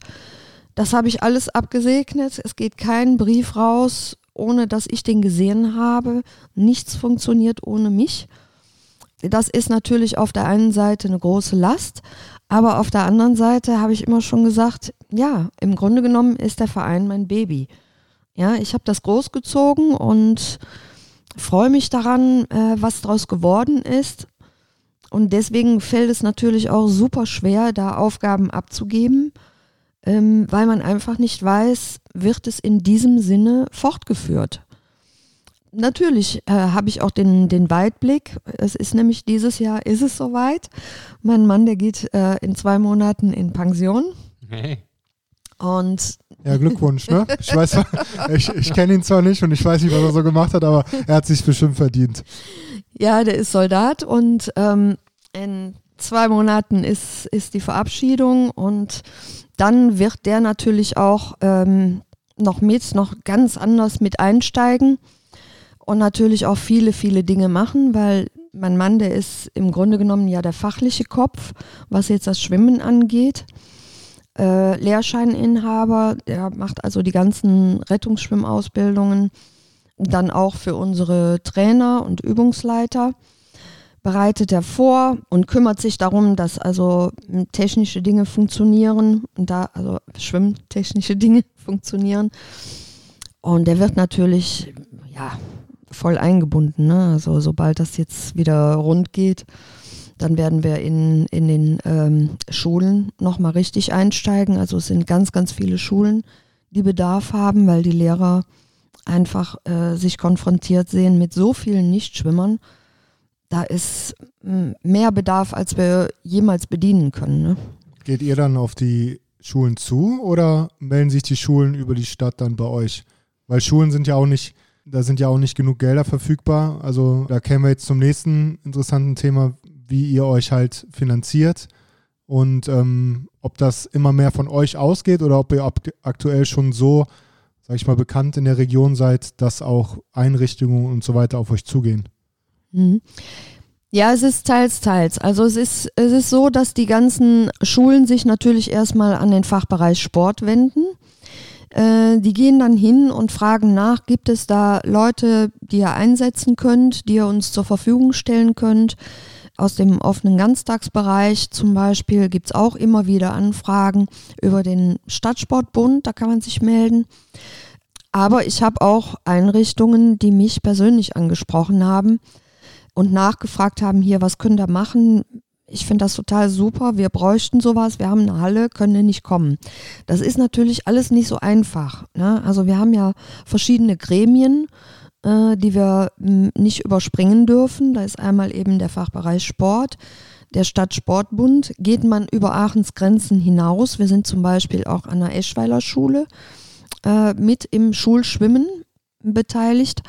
Das habe ich alles abgesegnet. Es geht kein Brief raus, ohne dass ich den gesehen habe. Nichts funktioniert ohne mich. Das ist natürlich auf der einen Seite eine große Last, aber auf der anderen Seite habe ich immer schon gesagt, ja, im Grunde genommen ist der Verein mein Baby. Ja, ich habe das großgezogen und freue mich daran, äh, was daraus geworden ist. Und deswegen fällt es natürlich auch super schwer, da Aufgaben abzugeben, ähm, weil man einfach nicht weiß, wird es in diesem Sinne fortgeführt natürlich äh, habe ich auch den, den Weitblick. Es ist nämlich dieses Jahr, ist es soweit. Mein Mann, der geht äh, in zwei Monaten in Pension. Hey. Und ja, Glückwunsch, ne? Ich weiß, ich, ich kenne ihn zwar nicht und ich weiß nicht, was er so gemacht hat, aber er hat sich bestimmt verdient. Ja, der ist Soldat und ähm, in zwei Monaten ist, ist die Verabschiedung und dann wird der natürlich auch ähm, noch mit, noch ganz anders mit einsteigen und natürlich auch viele, viele Dinge machen, weil mein Mann, der ist im Grunde genommen ja der fachliche Kopf, was jetzt das Schwimmen angeht. Äh, Lehrscheininhaber, der macht also die ganzen Rettungsschwimmausbildungen, dann auch für unsere Trainer und Übungsleiter bereitet er vor und kümmert sich darum, dass also technische Dinge funktionieren und da also schwimmtechnische Dinge funktionieren. Und der wird natürlich ja voll eingebunden. Ne? Also sobald das jetzt wieder rund geht, dann werden wir in, in den ähm, Schulen nochmal richtig einsteigen. Also es sind ganz, ganz viele Schulen, die Bedarf haben, weil die Lehrer einfach äh, sich konfrontiert sehen mit so vielen Nichtschwimmern. Da ist mehr Bedarf, als wir jemals bedienen können. Ne? Geht ihr dann auf die Schulen zu oder melden sich die Schulen über die Stadt dann bei euch? Weil Schulen sind ja auch nicht da sind ja auch nicht genug Gelder verfügbar. Also da kämen wir jetzt zum nächsten interessanten Thema, wie ihr euch halt finanziert und ähm, ob das immer mehr von euch ausgeht oder ob ihr aktuell schon so, sag ich mal, bekannt in der Region seid, dass auch Einrichtungen und so weiter auf euch zugehen. Mhm. Ja, es ist teils, teils. Also es ist, es ist so, dass die ganzen Schulen sich natürlich erstmal an den Fachbereich Sport wenden. Äh, die gehen dann hin und fragen nach, gibt es da Leute, die ihr einsetzen könnt, die ihr uns zur Verfügung stellen könnt. Aus dem offenen Ganztagsbereich zum Beispiel gibt es auch immer wieder Anfragen über den Stadtsportbund, da kann man sich melden. Aber ich habe auch Einrichtungen, die mich persönlich angesprochen haben und nachgefragt haben, hier, was könnt ihr machen? ich finde das total super, wir bräuchten sowas, wir haben eine Halle, können ihr nicht kommen. Das ist natürlich alles nicht so einfach. Ne? Also wir haben ja verschiedene Gremien, äh, die wir hm, nicht überspringen dürfen. Da ist einmal eben der Fachbereich Sport, der Stadtsportbund. Geht man über Aachens Grenzen hinaus, wir sind zum Beispiel auch an der Eschweiler Schule, äh, mit im Schulschwimmen beteiligt.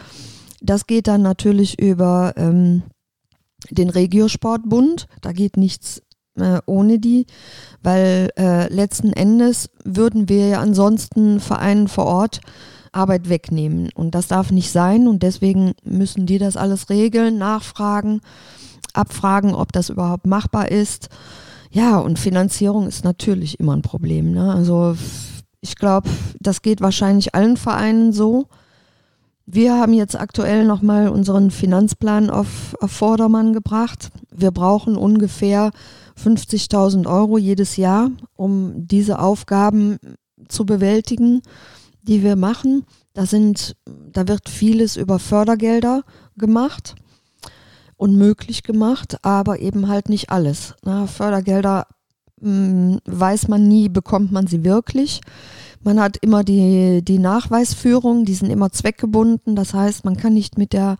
Das geht dann natürlich über ähm, den Regiosportbund. Da geht nichts äh, ohne die, weil äh, letzten Endes würden wir ja ansonsten Vereinen vor Ort Arbeit wegnehmen. Und das darf nicht sein. Und deswegen müssen die das alles regeln, nachfragen, abfragen, ob das überhaupt machbar ist. Ja, und Finanzierung ist natürlich immer ein Problem. Ne? Also ich glaube, das geht wahrscheinlich allen Vereinen so. Wir haben jetzt aktuell nochmal unseren Finanzplan auf, auf Vordermann gebracht. Wir brauchen ungefähr 50.000 Euro jedes Jahr, um diese Aufgaben zu bewältigen, die wir machen. Da, sind, da wird vieles über Fördergelder gemacht und möglich gemacht, aber eben halt nicht alles. Na, Fördergelder mh, hm, weiß man nie, bekommt man sie wirklich. Man hat immer die, die Nachweisführung, die sind immer zweckgebunden. Das heißt, man kann nicht mit, der,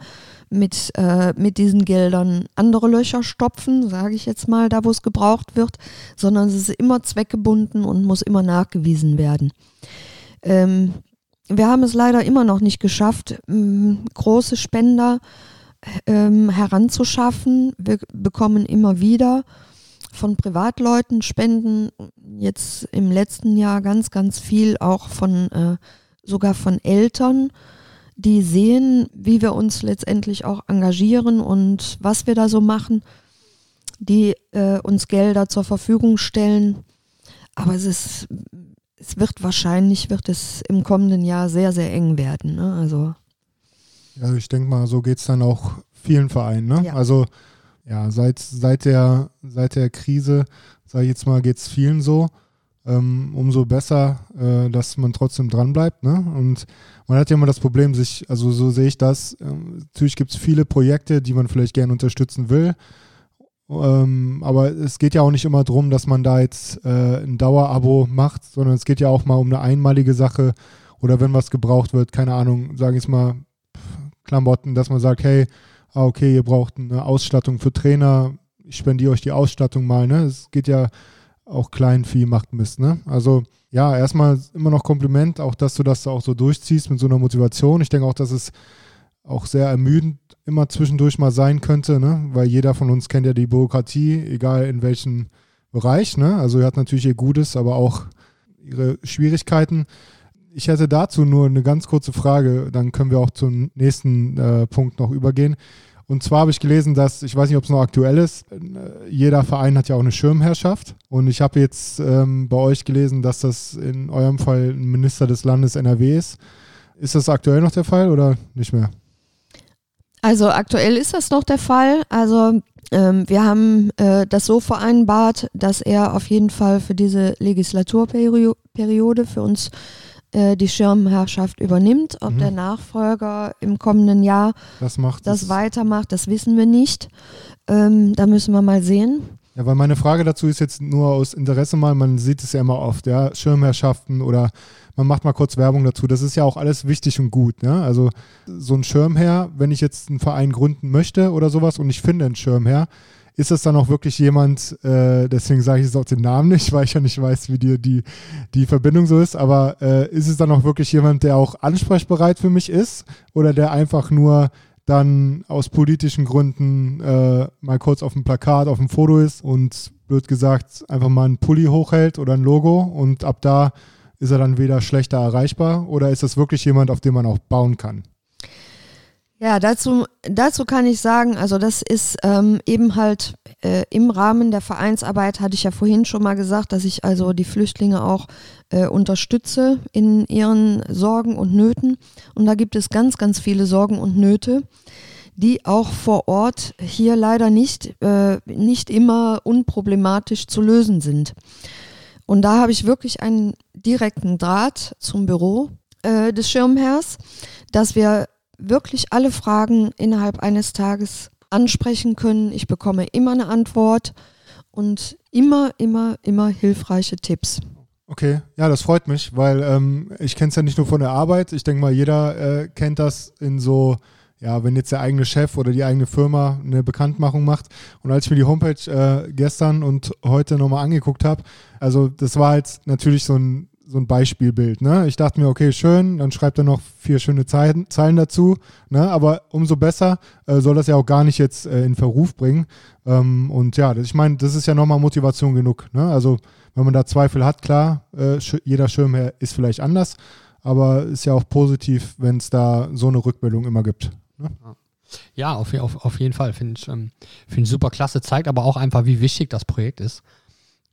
mit, äh, mit diesen Geldern andere Löcher stopfen, sage ich jetzt mal, da wo es gebraucht wird, sondern es ist immer zweckgebunden und muss immer nachgewiesen werden. Ähm, wir haben es leider immer noch nicht geschafft, große Spender ähm, heranzuschaffen. Wir bekommen immer wieder von Privatleuten spenden, jetzt im letzten Jahr ganz, ganz viel auch von, äh, sogar von Eltern, die sehen, wie wir uns letztendlich auch engagieren und was wir da so machen, die äh, uns Gelder zur Verfügung stellen. Aber es ist, es wird wahrscheinlich, wird es im kommenden Jahr sehr, sehr eng werden. Ne? Also. Ja, ich denke mal, so geht es dann auch vielen Vereinen. Ne? Ja. Also ja, seit, seit, der, seit der Krise, sage ich jetzt mal, geht es vielen so. Ähm, umso besser, äh, dass man trotzdem dranbleibt. Ne? Und man hat ja immer das Problem, sich, also so sehe ich das, ähm, natürlich gibt es viele Projekte, die man vielleicht gerne unterstützen will. Ähm, aber es geht ja auch nicht immer darum, dass man da jetzt äh, ein Dauerabo macht, sondern es geht ja auch mal um eine einmalige Sache oder wenn was gebraucht wird, keine Ahnung, sage ich mal, Klamotten, dass man sagt, hey, ah, okay, ihr braucht eine Ausstattung für Trainer, ich spendiere euch die Ausstattung mal, ne? Es geht ja auch Kleinvieh macht Mist, ne? Also ja, erstmal immer noch Kompliment, auch dass du das auch so durchziehst mit so einer Motivation. Ich denke auch, dass es auch sehr ermüdend immer zwischendurch mal sein könnte, ne? Weil jeder von uns kennt ja die Bürokratie, egal in welchem Bereich, ne? Also ihr hat natürlich ihr Gutes, aber auch ihre Schwierigkeiten. Ich hätte dazu nur eine ganz kurze Frage, dann können wir auch zum nächsten äh, Punkt noch übergehen. Und zwar habe ich gelesen, dass, ich weiß nicht, ob es noch aktuell ist, äh, jeder Verein hat ja auch eine Schirmherrschaft. Und ich habe jetzt ähm, bei euch gelesen, dass das in eurem Fall ein Minister des Landes NRW ist. Ist das aktuell noch der Fall oder nicht mehr? Also aktuell ist das noch der Fall. Also ähm, wir haben äh, das so vereinbart, dass er auf jeden Fall für diese Legislaturperiode für uns äh, die Schirmherrschaft übernimmt. Ob mhm. der Nachfolger im kommenden Jahr das, das weitermacht, das wissen wir nicht. Ähm, da müssen wir mal sehen. Ja, weil meine Frage dazu ist jetzt nur aus Interesse mal, man sieht es ja immer oft, ja, Schirmherrschaften oder man macht mal kurz Werbung dazu. Das ist ja auch alles wichtig und gut. Ja? Also so ein Schirmherr, wenn ich jetzt einen Verein gründen möchte oder sowas und ich finde einen Schirmherr, ist das dann auch wirklich jemand, äh, deswegen sage ich jetzt auch den Namen nicht, weil ich ja nicht weiß, wie dir die, die Verbindung so ist, aber äh, ist es dann auch wirklich jemand, der auch ansprechbereit für mich ist oder der einfach nur dann aus politischen Gründen äh, mal kurz auf dem Plakat, auf dem Foto ist und blöd gesagt einfach mal einen Pulli hochhält oder ein Logo und ab da ist er dann wieder schlechter erreichbar oder ist das wirklich jemand, auf den man auch bauen kann? Ja, dazu, dazu kann ich sagen, also das ist ähm, eben halt äh, im Rahmen der Vereinsarbeit, hatte ich ja vorhin schon mal gesagt, dass ich also die Flüchtlinge auch äh, unterstütze in ihren Sorgen und Nöten. Und da gibt es ganz, ganz viele Sorgen und Nöte, die auch vor Ort hier leider nicht, äh, nicht immer unproblematisch zu lösen sind. Und da habe ich wirklich einen direkten Draht zum Büro äh, des Schirmherrs, dass wir wirklich alle Fragen innerhalb eines Tages ansprechen können. Ich bekomme immer eine Antwort und immer, immer, immer hilfreiche Tipps. Okay, ja, das freut mich, weil ähm, ich kenne es ja nicht nur von der Arbeit. Ich denke mal, jeder äh, kennt das in so, ja, wenn jetzt der eigene Chef oder die eigene Firma eine Bekanntmachung macht. Und als ich mir die Homepage äh, gestern und heute nochmal angeguckt habe, also das war halt natürlich so ein so ein Beispielbild. Ne? Ich dachte mir, okay, schön, dann schreibt er noch vier schöne Zeilen, Zeilen dazu. Ne? Aber umso besser äh, soll das ja auch gar nicht jetzt äh, in Verruf bringen. Ähm, und ja, ich meine, das ist ja nochmal Motivation genug. Ne? Also wenn man da Zweifel hat, klar, äh, jeder Schirmherr ist vielleicht anders, aber ist ja auch positiv, wenn es da so eine Rückmeldung immer gibt. Ne? Ja, auf, auf, auf jeden Fall. Finde ich, ähm, find super klasse. Zeigt aber auch einfach, wie wichtig das Projekt ist.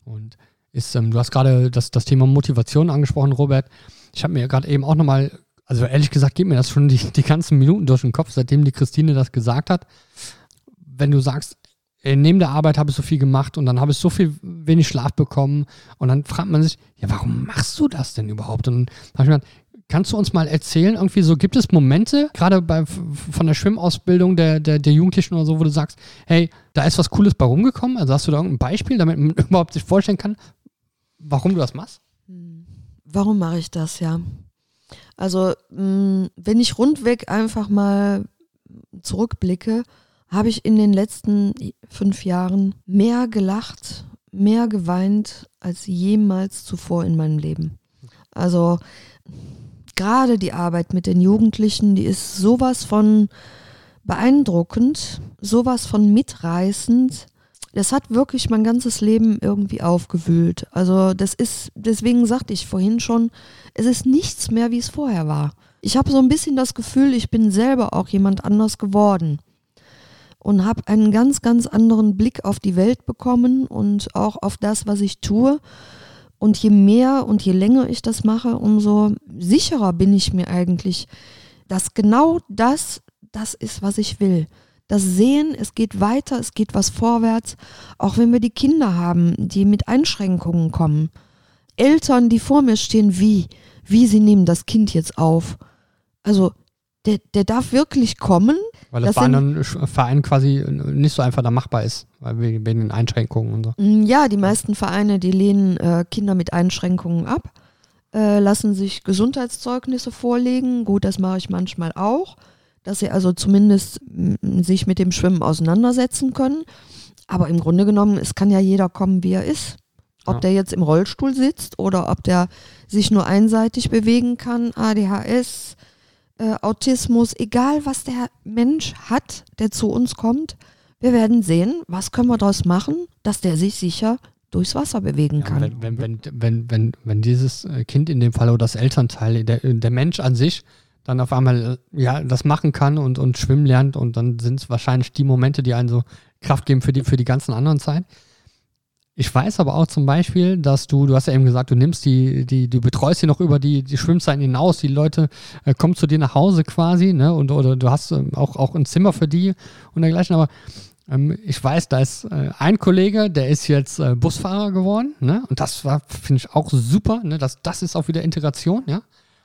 Und ist, ähm, du hast gerade das, das Thema Motivation angesprochen, Robert. Ich habe mir gerade eben auch nochmal, also ehrlich gesagt, geht mir das schon die, die ganzen Minuten durch den Kopf, seitdem die Christine das gesagt hat. Wenn du sagst, neben der Arbeit habe ich so viel gemacht und dann habe ich so viel wenig Schlaf bekommen und dann fragt man sich, ja, warum machst du das denn überhaupt? Und dann habe ich mir gedacht, Kannst du uns mal erzählen, irgendwie so, gibt es Momente, gerade bei, von der Schwimmausbildung der, der, der Jugendlichen oder so, wo du sagst, hey, da ist was Cooles bei rumgekommen? Also hast du da irgendein Beispiel, damit man überhaupt sich vorstellen kann, warum du das machst? Hm. Warum mache ich das, ja? Also, hm, wenn ich rundweg einfach mal zurückblicke, habe ich in den letzten fünf Jahren mehr gelacht, mehr geweint als jemals zuvor in meinem Leben. Also gerade die Arbeit mit den Jugendlichen, die ist sowas von beeindruckend, sowas von mitreißend. Das hat wirklich mein ganzes Leben irgendwie aufgewühlt. Also das ist, deswegen sagte ich vorhin schon, es ist nichts mehr, wie es vorher war. Ich habe so ein bisschen das Gefühl, ich bin selber auch jemand anders geworden und habe einen ganz, ganz anderen Blick auf die Welt bekommen und auch auf das, was ich tue und je mehr und je länger ich das mache, umso sicherer bin ich mir eigentlich, dass genau das das ist, was ich will. Das Sehen, es geht weiter, es geht was vorwärts, auch wenn wir die Kinder haben, die mit Einschränkungen kommen. Eltern, die vor mir stehen, wie, wie sie nehmen das Kind jetzt auf. Also der, der darf wirklich kommen. Weil das bei anderen Vereinen quasi nicht so einfach da machbar ist, weil wegen den Einschränkungen und so. Mm, ja, die meisten Vereine, die lehnen äh, Kinder mit Einschränkungen ab, äh, lassen sich Gesundheitszeugnisse vorlegen. Gut, das mache ich manchmal auch, dass sie also zumindest sich mit dem Schwimmen auseinandersetzen können. Aber im Grunde genommen, es kann ja jeder kommen, wie er ist. Ob ja. der jetzt im Rollstuhl sitzt oder ob der sich nur einseitig bewegen kann, ADHS, äh, Autismus, egal was der Mensch hat, der zu uns kommt, wir werden sehen, was können wir daraus machen, dass der sich sicher durchs Wasser bewegen kann. Ja, wenn, wenn, wenn, wenn, wenn, dieses Kind in dem Fall oder das Elternteil, der, der Mensch an sich, dann auf einmal äh, ja, das machen kann und, und schwimmen lernt und dann sind es wahrscheinlich die Momente, die einen so Kraft geben für die, für die ganzen anderen Zeit. Ich weiß aber auch zum Beispiel, dass du, du hast ja eben gesagt, du nimmst die, die, du betreust sie noch über die, die Schwimmzeiten hinaus. Die Leute äh, kommen zu dir nach Hause quasi, ne? Und oder du hast ähm, auch, auch ein Zimmer für die und dergleichen. Aber ähm, ich weiß, da ist äh, ein Kollege, der ist jetzt äh, Busfahrer geworden, ne? Und das war, finde ich, auch super, ne? Das, das ist auch wieder Integration, ja.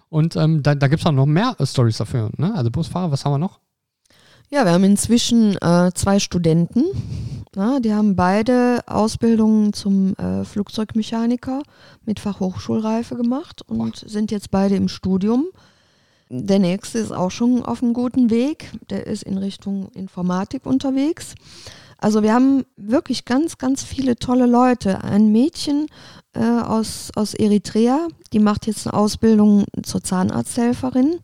Und ähm, da, da gibt es auch noch mehr äh, Stories dafür, ne? Also Busfahrer, was haben wir noch? Ja, wir haben inzwischen äh, zwei Studenten. Ja, die haben beide Ausbildungen zum äh, Flugzeugmechaniker mit Fachhochschulreife gemacht und Boah. sind jetzt beide im Studium. Der nächste ist auch schon auf einem guten Weg. Der ist in Richtung Informatik unterwegs. Also wir haben wirklich ganz, ganz viele tolle Leute. Ein Mädchen äh, aus, aus Eritrea, die macht jetzt eine Ausbildung zur Zahnarzthelferin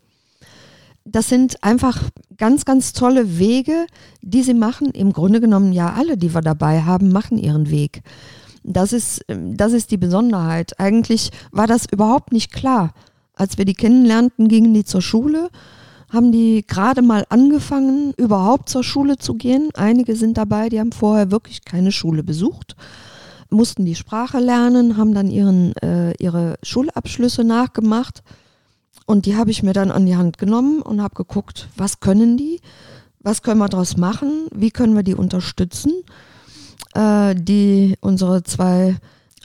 das sind einfach ganz, ganz tolle Wege, die sie machen. Im Grunde genommen ja alle, die wir dabei haben, machen ihren Weg. Das ist, das ist die Besonderheit. Eigentlich war das überhaupt nicht klar. Als wir die kennenlernten, gingen die zur Schule, haben die gerade mal angefangen, überhaupt zur Schule zu gehen. Einige sind dabei, die haben vorher wirklich keine Schule besucht, mussten die Sprache lernen, haben dann ihren, äh, ihre Schulabschlüsse nachgemacht und die habe ich mir dann an die Hand genommen und habe geguckt, was können die, was können wir daraus machen, wie können wir die unterstützen. Äh, die unsere zwei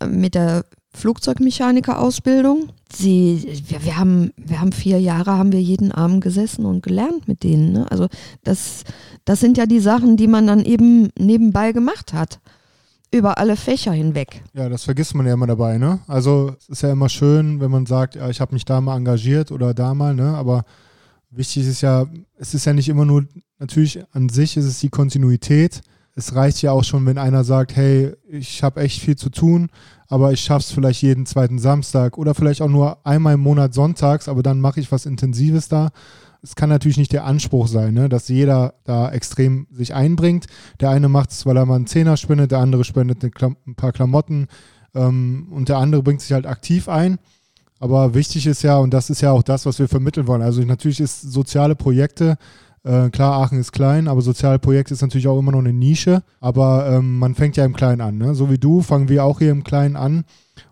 äh, mit der Flugzeugmechaniker-Ausbildung. Sie, wir, wir, haben, wir haben vier Jahre, haben wir jeden Abend gesessen und gelernt mit denen. Ne? Also das, das sind ja die Sachen, die man dann eben nebenbei gemacht hat über alle Fächer hinweg. Ja, das vergisst man ja immer dabei, ne? Also es ist ja immer schön, wenn man sagt, ja, ich habe mich da mal engagiert oder da mal, ne? Aber wichtig ist ja, es ist ja nicht immer nur, natürlich an sich ist es die Kontinuität. es reicht ja auch schon, wenn einer sagt, hey, ich habe echt viel zu tun, aber ich schaffe es vielleicht jeden zweiten Samstag oder vielleicht auch nur einmal im Monat sonntags, aber dann mache ich was Intensives da. Es kann natürlich nicht der Anspruch sein, ne, dass jeder da extrem sich einbringt. Der eine macht es, weil er mal einen Zehner spendet, der andere spendet ein paar Klamotten ähm, und der andere bringt sich halt aktiv ein. Aber wichtig ist ja, und das ist ja auch das, was wir vermitteln wollen. Also natürlich ist soziale Projekte, äh, klar, Aachen ist klein, aber soziale Projekte ist natürlich auch immer noch eine Nische. Aber ähm, man fängt ja im Kleinen an. Ne? So wie du fangen wir auch hier im Kleinen an.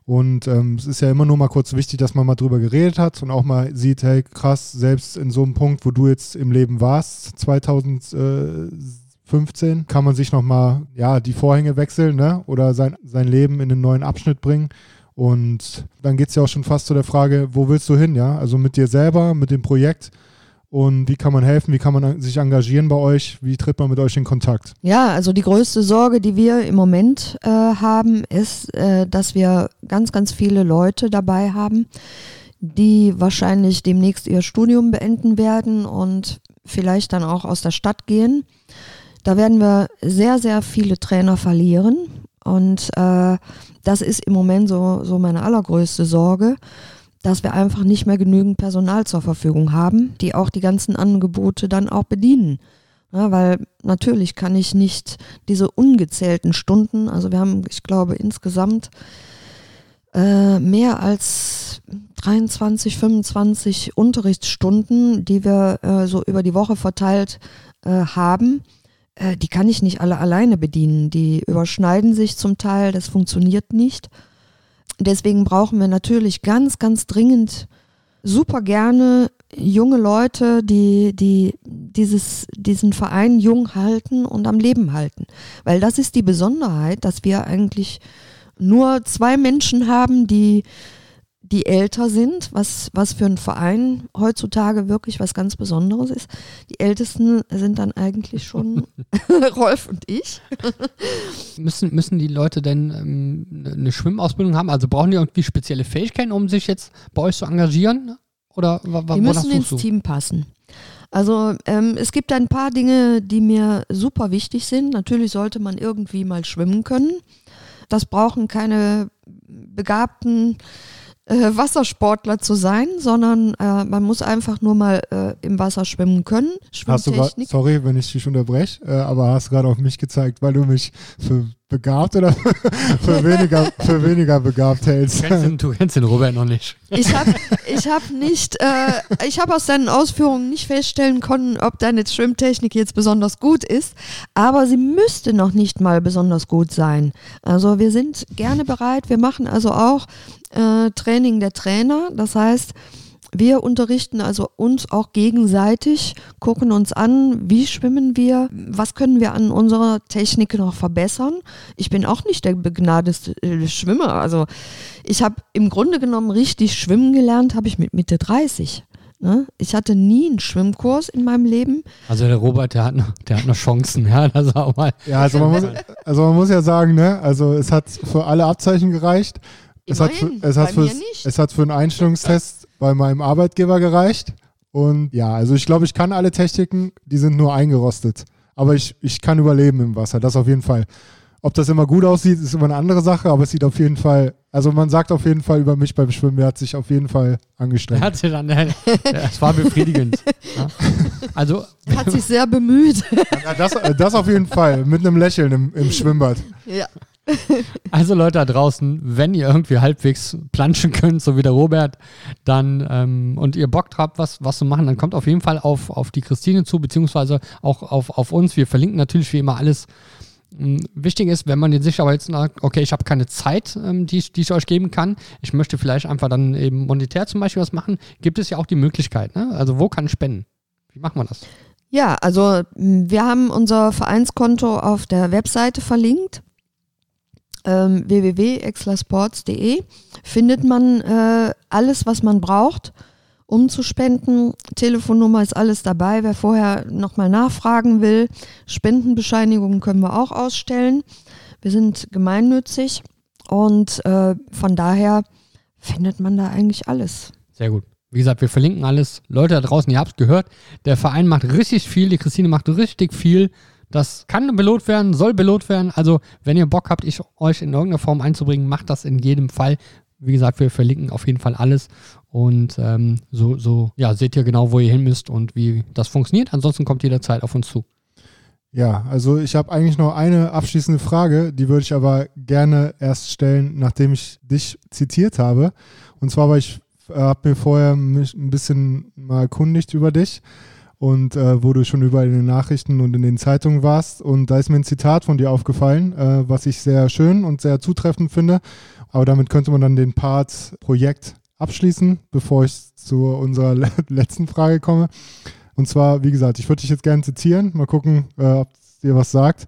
Und ähm, es ist ja immer nur mal kurz wichtig, dass man mal drüber geredet hat und auch mal sieht, hey, krass, selbst in so einem Punkt, wo du jetzt im Leben warst, 2015, kann man sich nochmal, ja, die Vorhänge wechseln, ne? Oder sein, sein Leben in einen neuen Abschnitt bringen. Und dann geht es ja auch schon fast zu der Frage, wo willst du hin, ja? Also mit dir selber, mit dem Projekt und wie kann man helfen, wie kann man sich engagieren bei euch, wie tritt man mit euch in Kontakt? Ja, also die größte Sorge, die wir im Moment äh, haben, ist, äh, dass wir ganz, ganz viele Leute dabei haben, die wahrscheinlich demnächst ihr Studium beenden werden und vielleicht dann auch aus der Stadt gehen. Da werden wir sehr, sehr viele Trainer verlieren und äh, das ist im Moment so, so meine allergrößte Sorge dass wir einfach nicht mehr genügend Personal zur Verfügung haben, die auch die ganzen Angebote dann auch bedienen. Ja, weil natürlich kann ich nicht diese ungezählten Stunden, also wir haben, ich glaube, insgesamt äh, mehr als 23, 25 Unterrichtsstunden, die wir äh, so über die Woche verteilt äh, haben. Äh, die kann ich nicht alle alleine bedienen. Die überschneiden sich zum Teil, das funktioniert nicht. Deswegen brauchen wir natürlich ganz, ganz dringend super gerne junge Leute, die, die dieses, diesen Verein jung halten und am Leben halten. Weil das ist die Besonderheit, dass wir eigentlich nur zwei Menschen haben, die die älter sind, was, was für einen Verein heutzutage wirklich was ganz Besonderes ist. Die Ältesten sind dann eigentlich schon Rolf und ich. müssen, müssen die Leute denn ähm, eine Schwimmausbildung haben? Also brauchen die irgendwie spezielle Fähigkeiten, um sich jetzt bei euch zu engagieren? Oder die müssen ins du? Team passen. Also ähm, es gibt ein paar Dinge, die mir super wichtig sind. Natürlich sollte man irgendwie mal schwimmen können. Das brauchen keine begabten äh, Wassersportler zu sein, sondern äh, man muss einfach nur mal äh, im Wasser schwimmen können. Hast du grad, sorry, wenn ich dich unterbreche, äh, aber hast gerade auf mich gezeigt, weil du mich für begabt oder für weniger, für weniger begabt hältst. Du kennst, den, du kennst den Robert noch nicht. Ich habe ich hab nicht, äh, ich habe aus deinen Ausführungen nicht feststellen können, ob deine Schwimmtechnik jetzt besonders gut ist, aber sie müsste noch nicht mal besonders gut sein. Also wir sind gerne bereit, wir machen also auch äh, Training der Trainer, das heißt, wir unterrichten also uns auch gegenseitig, gucken uns an, wie schwimmen wir, was können wir an unserer Technik noch verbessern. Ich bin auch nicht der begnadeste äh, Schwimmer. Also ich habe im Grunde genommen richtig schwimmen gelernt, habe ich mit Mitte 30. Ne? Ich hatte nie einen Schwimmkurs in meinem Leben. Also der Robert, der hat noch, der hat noch Chancen, ja, das auch mal. Ja, also man, muss, also man muss ja sagen, ne, also es hat für alle Abzeichen gereicht. Es hat, für, es, hat für, es hat für einen Einstellungstest bei meinem Arbeitgeber gereicht. Und ja, also ich glaube, ich kann alle Techniken, die sind nur eingerostet. Aber ich, ich kann überleben im Wasser, das auf jeden Fall. Ob das immer gut aussieht, ist immer eine andere Sache, aber es sieht auf jeden Fall, also man sagt auf jeden Fall über mich beim Schwimmen, er hat sich auf jeden Fall angestrengt. Er hat sich dann, es war befriedigend. Ja. Also, er hat sich sehr bemüht. Ja, das, das auf jeden Fall, mit einem Lächeln im, im Schwimmbad. Ja. Also Leute da draußen, wenn ihr irgendwie halbwegs planschen könnt, so wie der Robert, dann ähm, und ihr Bock habt, was, was zu machen, dann kommt auf jeden Fall auf, auf die Christine zu, beziehungsweise auch auf, auf uns. Wir verlinken natürlich wie immer alles. Ähm, wichtig ist, wenn man jetzt sich aber jetzt sagt, okay, ich habe keine Zeit, ähm, die, die ich euch geben kann, ich möchte vielleicht einfach dann eben monetär zum Beispiel was machen, gibt es ja auch die Möglichkeit. Ne? Also wo kann ich spenden? Wie macht man das? Ja, also wir haben unser Vereinskonto auf der Webseite verlinkt ähm, www.exlasports.de findet man äh, alles, was man braucht, um zu spenden. Telefonnummer ist alles dabei. Wer vorher nochmal nachfragen will, Spendenbescheinigungen können wir auch ausstellen. Wir sind gemeinnützig und äh, von daher findet man da eigentlich alles. Sehr gut. Wie gesagt, wir verlinken alles. Leute da draußen, ihr habt es gehört. Der Verein macht richtig viel, die Christine macht richtig viel Das kann belohnt werden, soll belohnt werden. Also, wenn ihr Bock habt, ich, euch in irgendeiner Form einzubringen, macht das in jedem Fall. Wie gesagt, wir verlinken auf jeden Fall alles. Und ähm, so, so ja, seht ihr genau, wo ihr hin müsst und wie das funktioniert. Ansonsten kommt jederzeit auf uns zu. Ja, also ich habe eigentlich noch eine abschließende Frage, die würde ich aber gerne erst stellen, nachdem ich dich zitiert habe. Und zwar, weil ich äh, habe mir vorher mich ein bisschen mal erkundigt über dich und äh, wo du schon überall in den Nachrichten und in den Zeitungen warst. Und da ist mir ein Zitat von dir aufgefallen, äh, was ich sehr schön und sehr zutreffend finde. Aber damit könnte man dann den Part Projekt abschließen, bevor ich zu unserer letzten Frage komme. Und zwar, wie gesagt, ich würde dich jetzt gerne zitieren, mal gucken, äh, ob dir was sagt.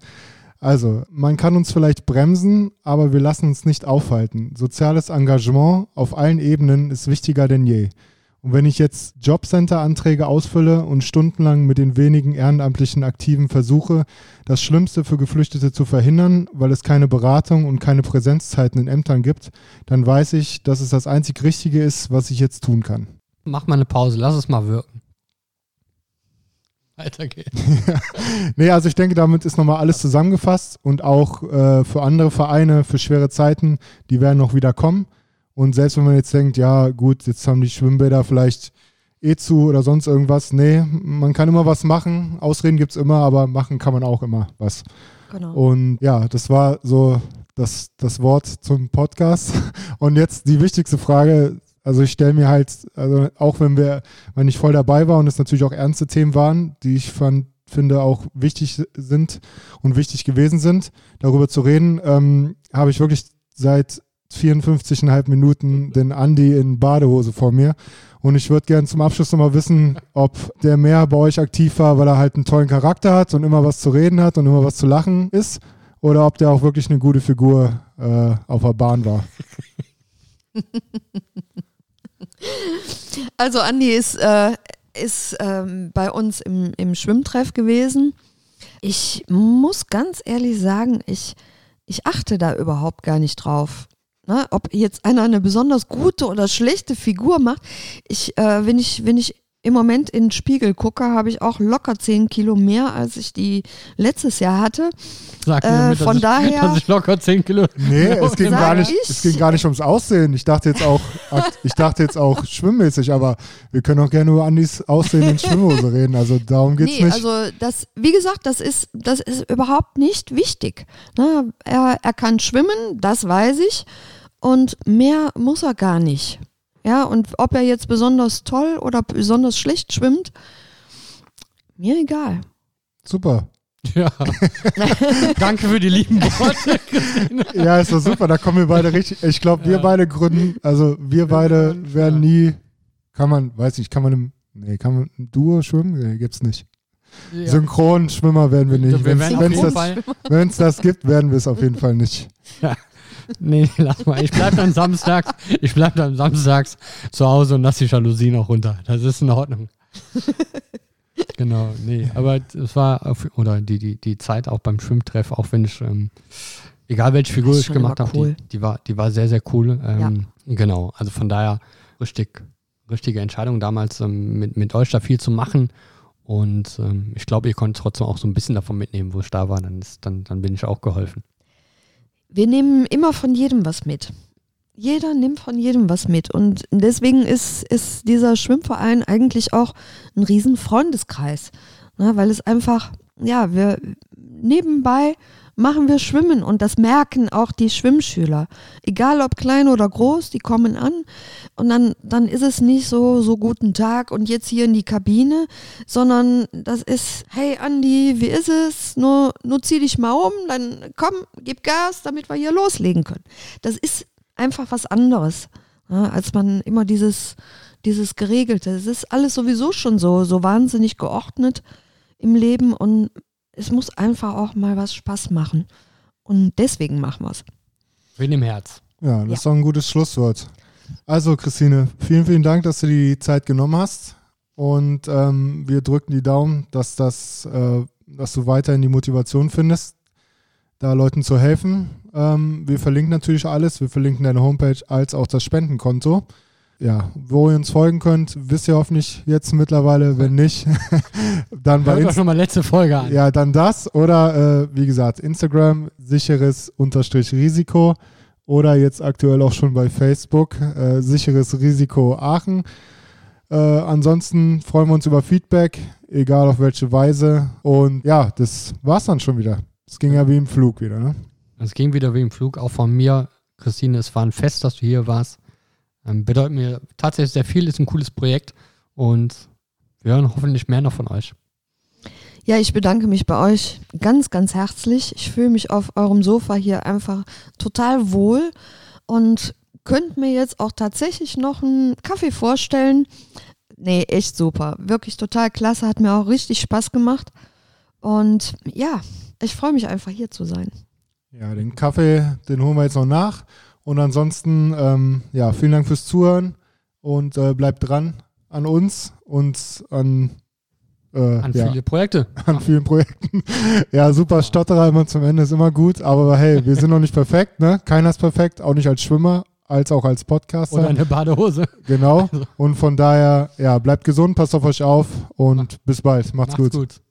Also, man kann uns vielleicht bremsen, aber wir lassen uns nicht aufhalten. Soziales Engagement auf allen Ebenen ist wichtiger denn je. Und wenn ich jetzt Jobcenter-Anträge ausfülle und stundenlang mit den wenigen ehrenamtlichen Aktiven versuche, das Schlimmste für Geflüchtete zu verhindern, weil es keine Beratung und keine Präsenzzeiten in Ämtern gibt, dann weiß ich, dass es das einzig Richtige ist, was ich jetzt tun kann. Mach mal eine Pause, lass es mal wirken. Weiter geht's. nee, also ich denke, damit ist nochmal alles zusammengefasst und auch äh, für andere Vereine, für schwere Zeiten, die werden noch wieder kommen. Und selbst wenn man jetzt denkt, ja gut, jetzt haben die Schwimmbäder vielleicht eh zu oder sonst irgendwas, nee, man kann immer was machen. Ausreden gibt es immer, aber machen kann man auch immer was. Genau. Und ja, das war so das, das Wort zum Podcast. Und jetzt die wichtigste Frage, also ich stelle mir halt, also auch wenn wir, wenn ich voll dabei war und es natürlich auch ernste Themen waren, die ich fand, finde auch wichtig sind und wichtig gewesen sind, darüber zu reden, ähm, habe ich wirklich seit 54,5 Minuten den Andi in Badehose vor mir. Und ich würde gerne zum Abschluss nochmal wissen, ob der mehr bei euch aktiv war, weil er halt einen tollen Charakter hat und immer was zu reden hat und immer was zu lachen ist, oder ob der auch wirklich eine gute Figur äh, auf der Bahn war. Also Andi ist, äh, ist ähm, bei uns im, im Schwimmtreff gewesen. Ich muss ganz ehrlich sagen, ich, ich achte da überhaupt gar nicht drauf. Ne, ob jetzt einer eine besonders gute oder schlechte Figur macht. Ich, äh, wenn ich, wenn ich im Moment in den Spiegel gucke, habe ich auch locker 10 Kilo mehr, als ich die letztes Jahr hatte. Sag mir äh, mit, von dass daher. Ich, dass ich locker 10 Kilo. Nee, es ging, gar nicht, es ging gar nicht ums Aussehen. Ich dachte jetzt auch, ich dachte jetzt auch schwimmmäßig, aber wir können auch gerne über Andis Aussehen in Schwimmhose reden. Also darum geht es nee, nicht. Also das, wie gesagt, das ist, das ist überhaupt nicht wichtig. Ne? Er, er kann schwimmen, das weiß ich. Und mehr muss er gar nicht. Ja, und ob er jetzt besonders toll oder besonders schlecht schwimmt, mir egal. Super. Ja. Danke für die lieben Worte. ja, ist doch super. Da kommen wir beide richtig. Ich glaube, wir ja. beide gründen, also wir beide werden nie, kann man, weiß nicht, kann man im, nee, kann man im Duo schwimmen? Nee, gibt's nicht. Ja. Synchronschwimmer werden wir nicht. Wenn es das, das gibt, werden wir es auf jeden Fall nicht. Ja. Nee, lass mal. Ich bleib dann samstags, ich bleib dann samstags zu Hause und lass die Jalousie noch runter. Das ist in Ordnung. genau, nee, aber es war, auf, oder die, die, die Zeit auch beim Schwimmtreff, auch wenn ich, ähm, egal welche Figur ich gemacht habe, cool. die, die, war, die war sehr, sehr cool. Ähm, ja. Genau, also von daher richtig, richtige Entscheidung damals, ähm, mit, mit euch da viel zu machen. Und ähm, ich glaube, ihr konntet trotzdem auch so ein bisschen davon mitnehmen, wo ich da war. Dann, ist, dann, dann bin ich auch geholfen. Wir nehmen immer von jedem was mit. Jeder nimmt von jedem was mit. Und deswegen ist, ist dieser Schwimmverein eigentlich auch ein riesen Freundeskreis. Ne, weil es einfach, ja, wir nebenbei machen wir Schwimmen und das merken auch die Schwimmschüler. Egal ob klein oder groß, die kommen an und dann, dann ist es nicht so, so guten Tag und jetzt hier in die Kabine, sondern das ist, hey Andi, wie ist es? Nur, nur zieh dich mal um, dann komm, gib Gas, damit wir hier loslegen können. Das ist einfach was anderes, ja, als man immer dieses, dieses Geregelte. Es ist alles sowieso schon so, so wahnsinnig geordnet im Leben und es muss einfach auch mal was Spaß machen. Und deswegen machen wir es. Wegen dem Herz. Ja, das ja. ist doch ein gutes Schlusswort. Also, Christine, vielen, vielen Dank, dass du die Zeit genommen hast. Und ähm, wir drücken die Daumen, dass, das, äh, dass du weiterhin die Motivation findest, da Leuten zu helfen. Ähm, wir verlinken natürlich alles. Wir verlinken deine Homepage als auch das Spendenkonto. Ja, wo ihr uns folgen könnt, wisst ihr hoffentlich jetzt mittlerweile. Wenn nicht, dann bei Hört Insta schon mal letzte Folge an. ja, dann das oder äh, wie gesagt, Instagram, sicheres Unterstrich Risiko oder jetzt aktuell auch schon bei Facebook, äh, sicheres Risiko Aachen. Äh, ansonsten freuen wir uns über Feedback, egal auf welche Weise. Und ja, das war's dann schon wieder. Es ging ja wie im Flug wieder, ne? Es ging wieder wie im Flug, auch von mir. Christine, es war ein Fest, dass du hier warst. Ähm, bedeutet mir tatsächlich sehr viel, ist ein cooles Projekt und wir hören hoffentlich mehr noch von euch. Ja, ich bedanke mich bei euch ganz, ganz herzlich. Ich fühle mich auf eurem Sofa hier einfach total wohl und könnt mir jetzt auch tatsächlich noch einen Kaffee vorstellen. Nee, echt super. Wirklich total klasse. Hat mir auch richtig Spaß gemacht. Und ja, ich freue mich einfach hier zu sein. Ja, den Kaffee, den holen wir jetzt noch nach. Und ansonsten, ähm, ja, vielen Dank fürs Zuhören und äh, bleibt dran an uns und an, äh, An ja, viele Projekte. an vielen Projekten. ja, super Stotterer immer zum Ende ist immer gut, aber hey, wir sind noch nicht perfekt, ne? Keiner ist perfekt, auch nicht als Schwimmer, als auch als Podcaster. Oder eine Badehose. Genau. Und von daher, ja, bleibt gesund, passt auf euch auf und bis bald. Macht's, gut. gut.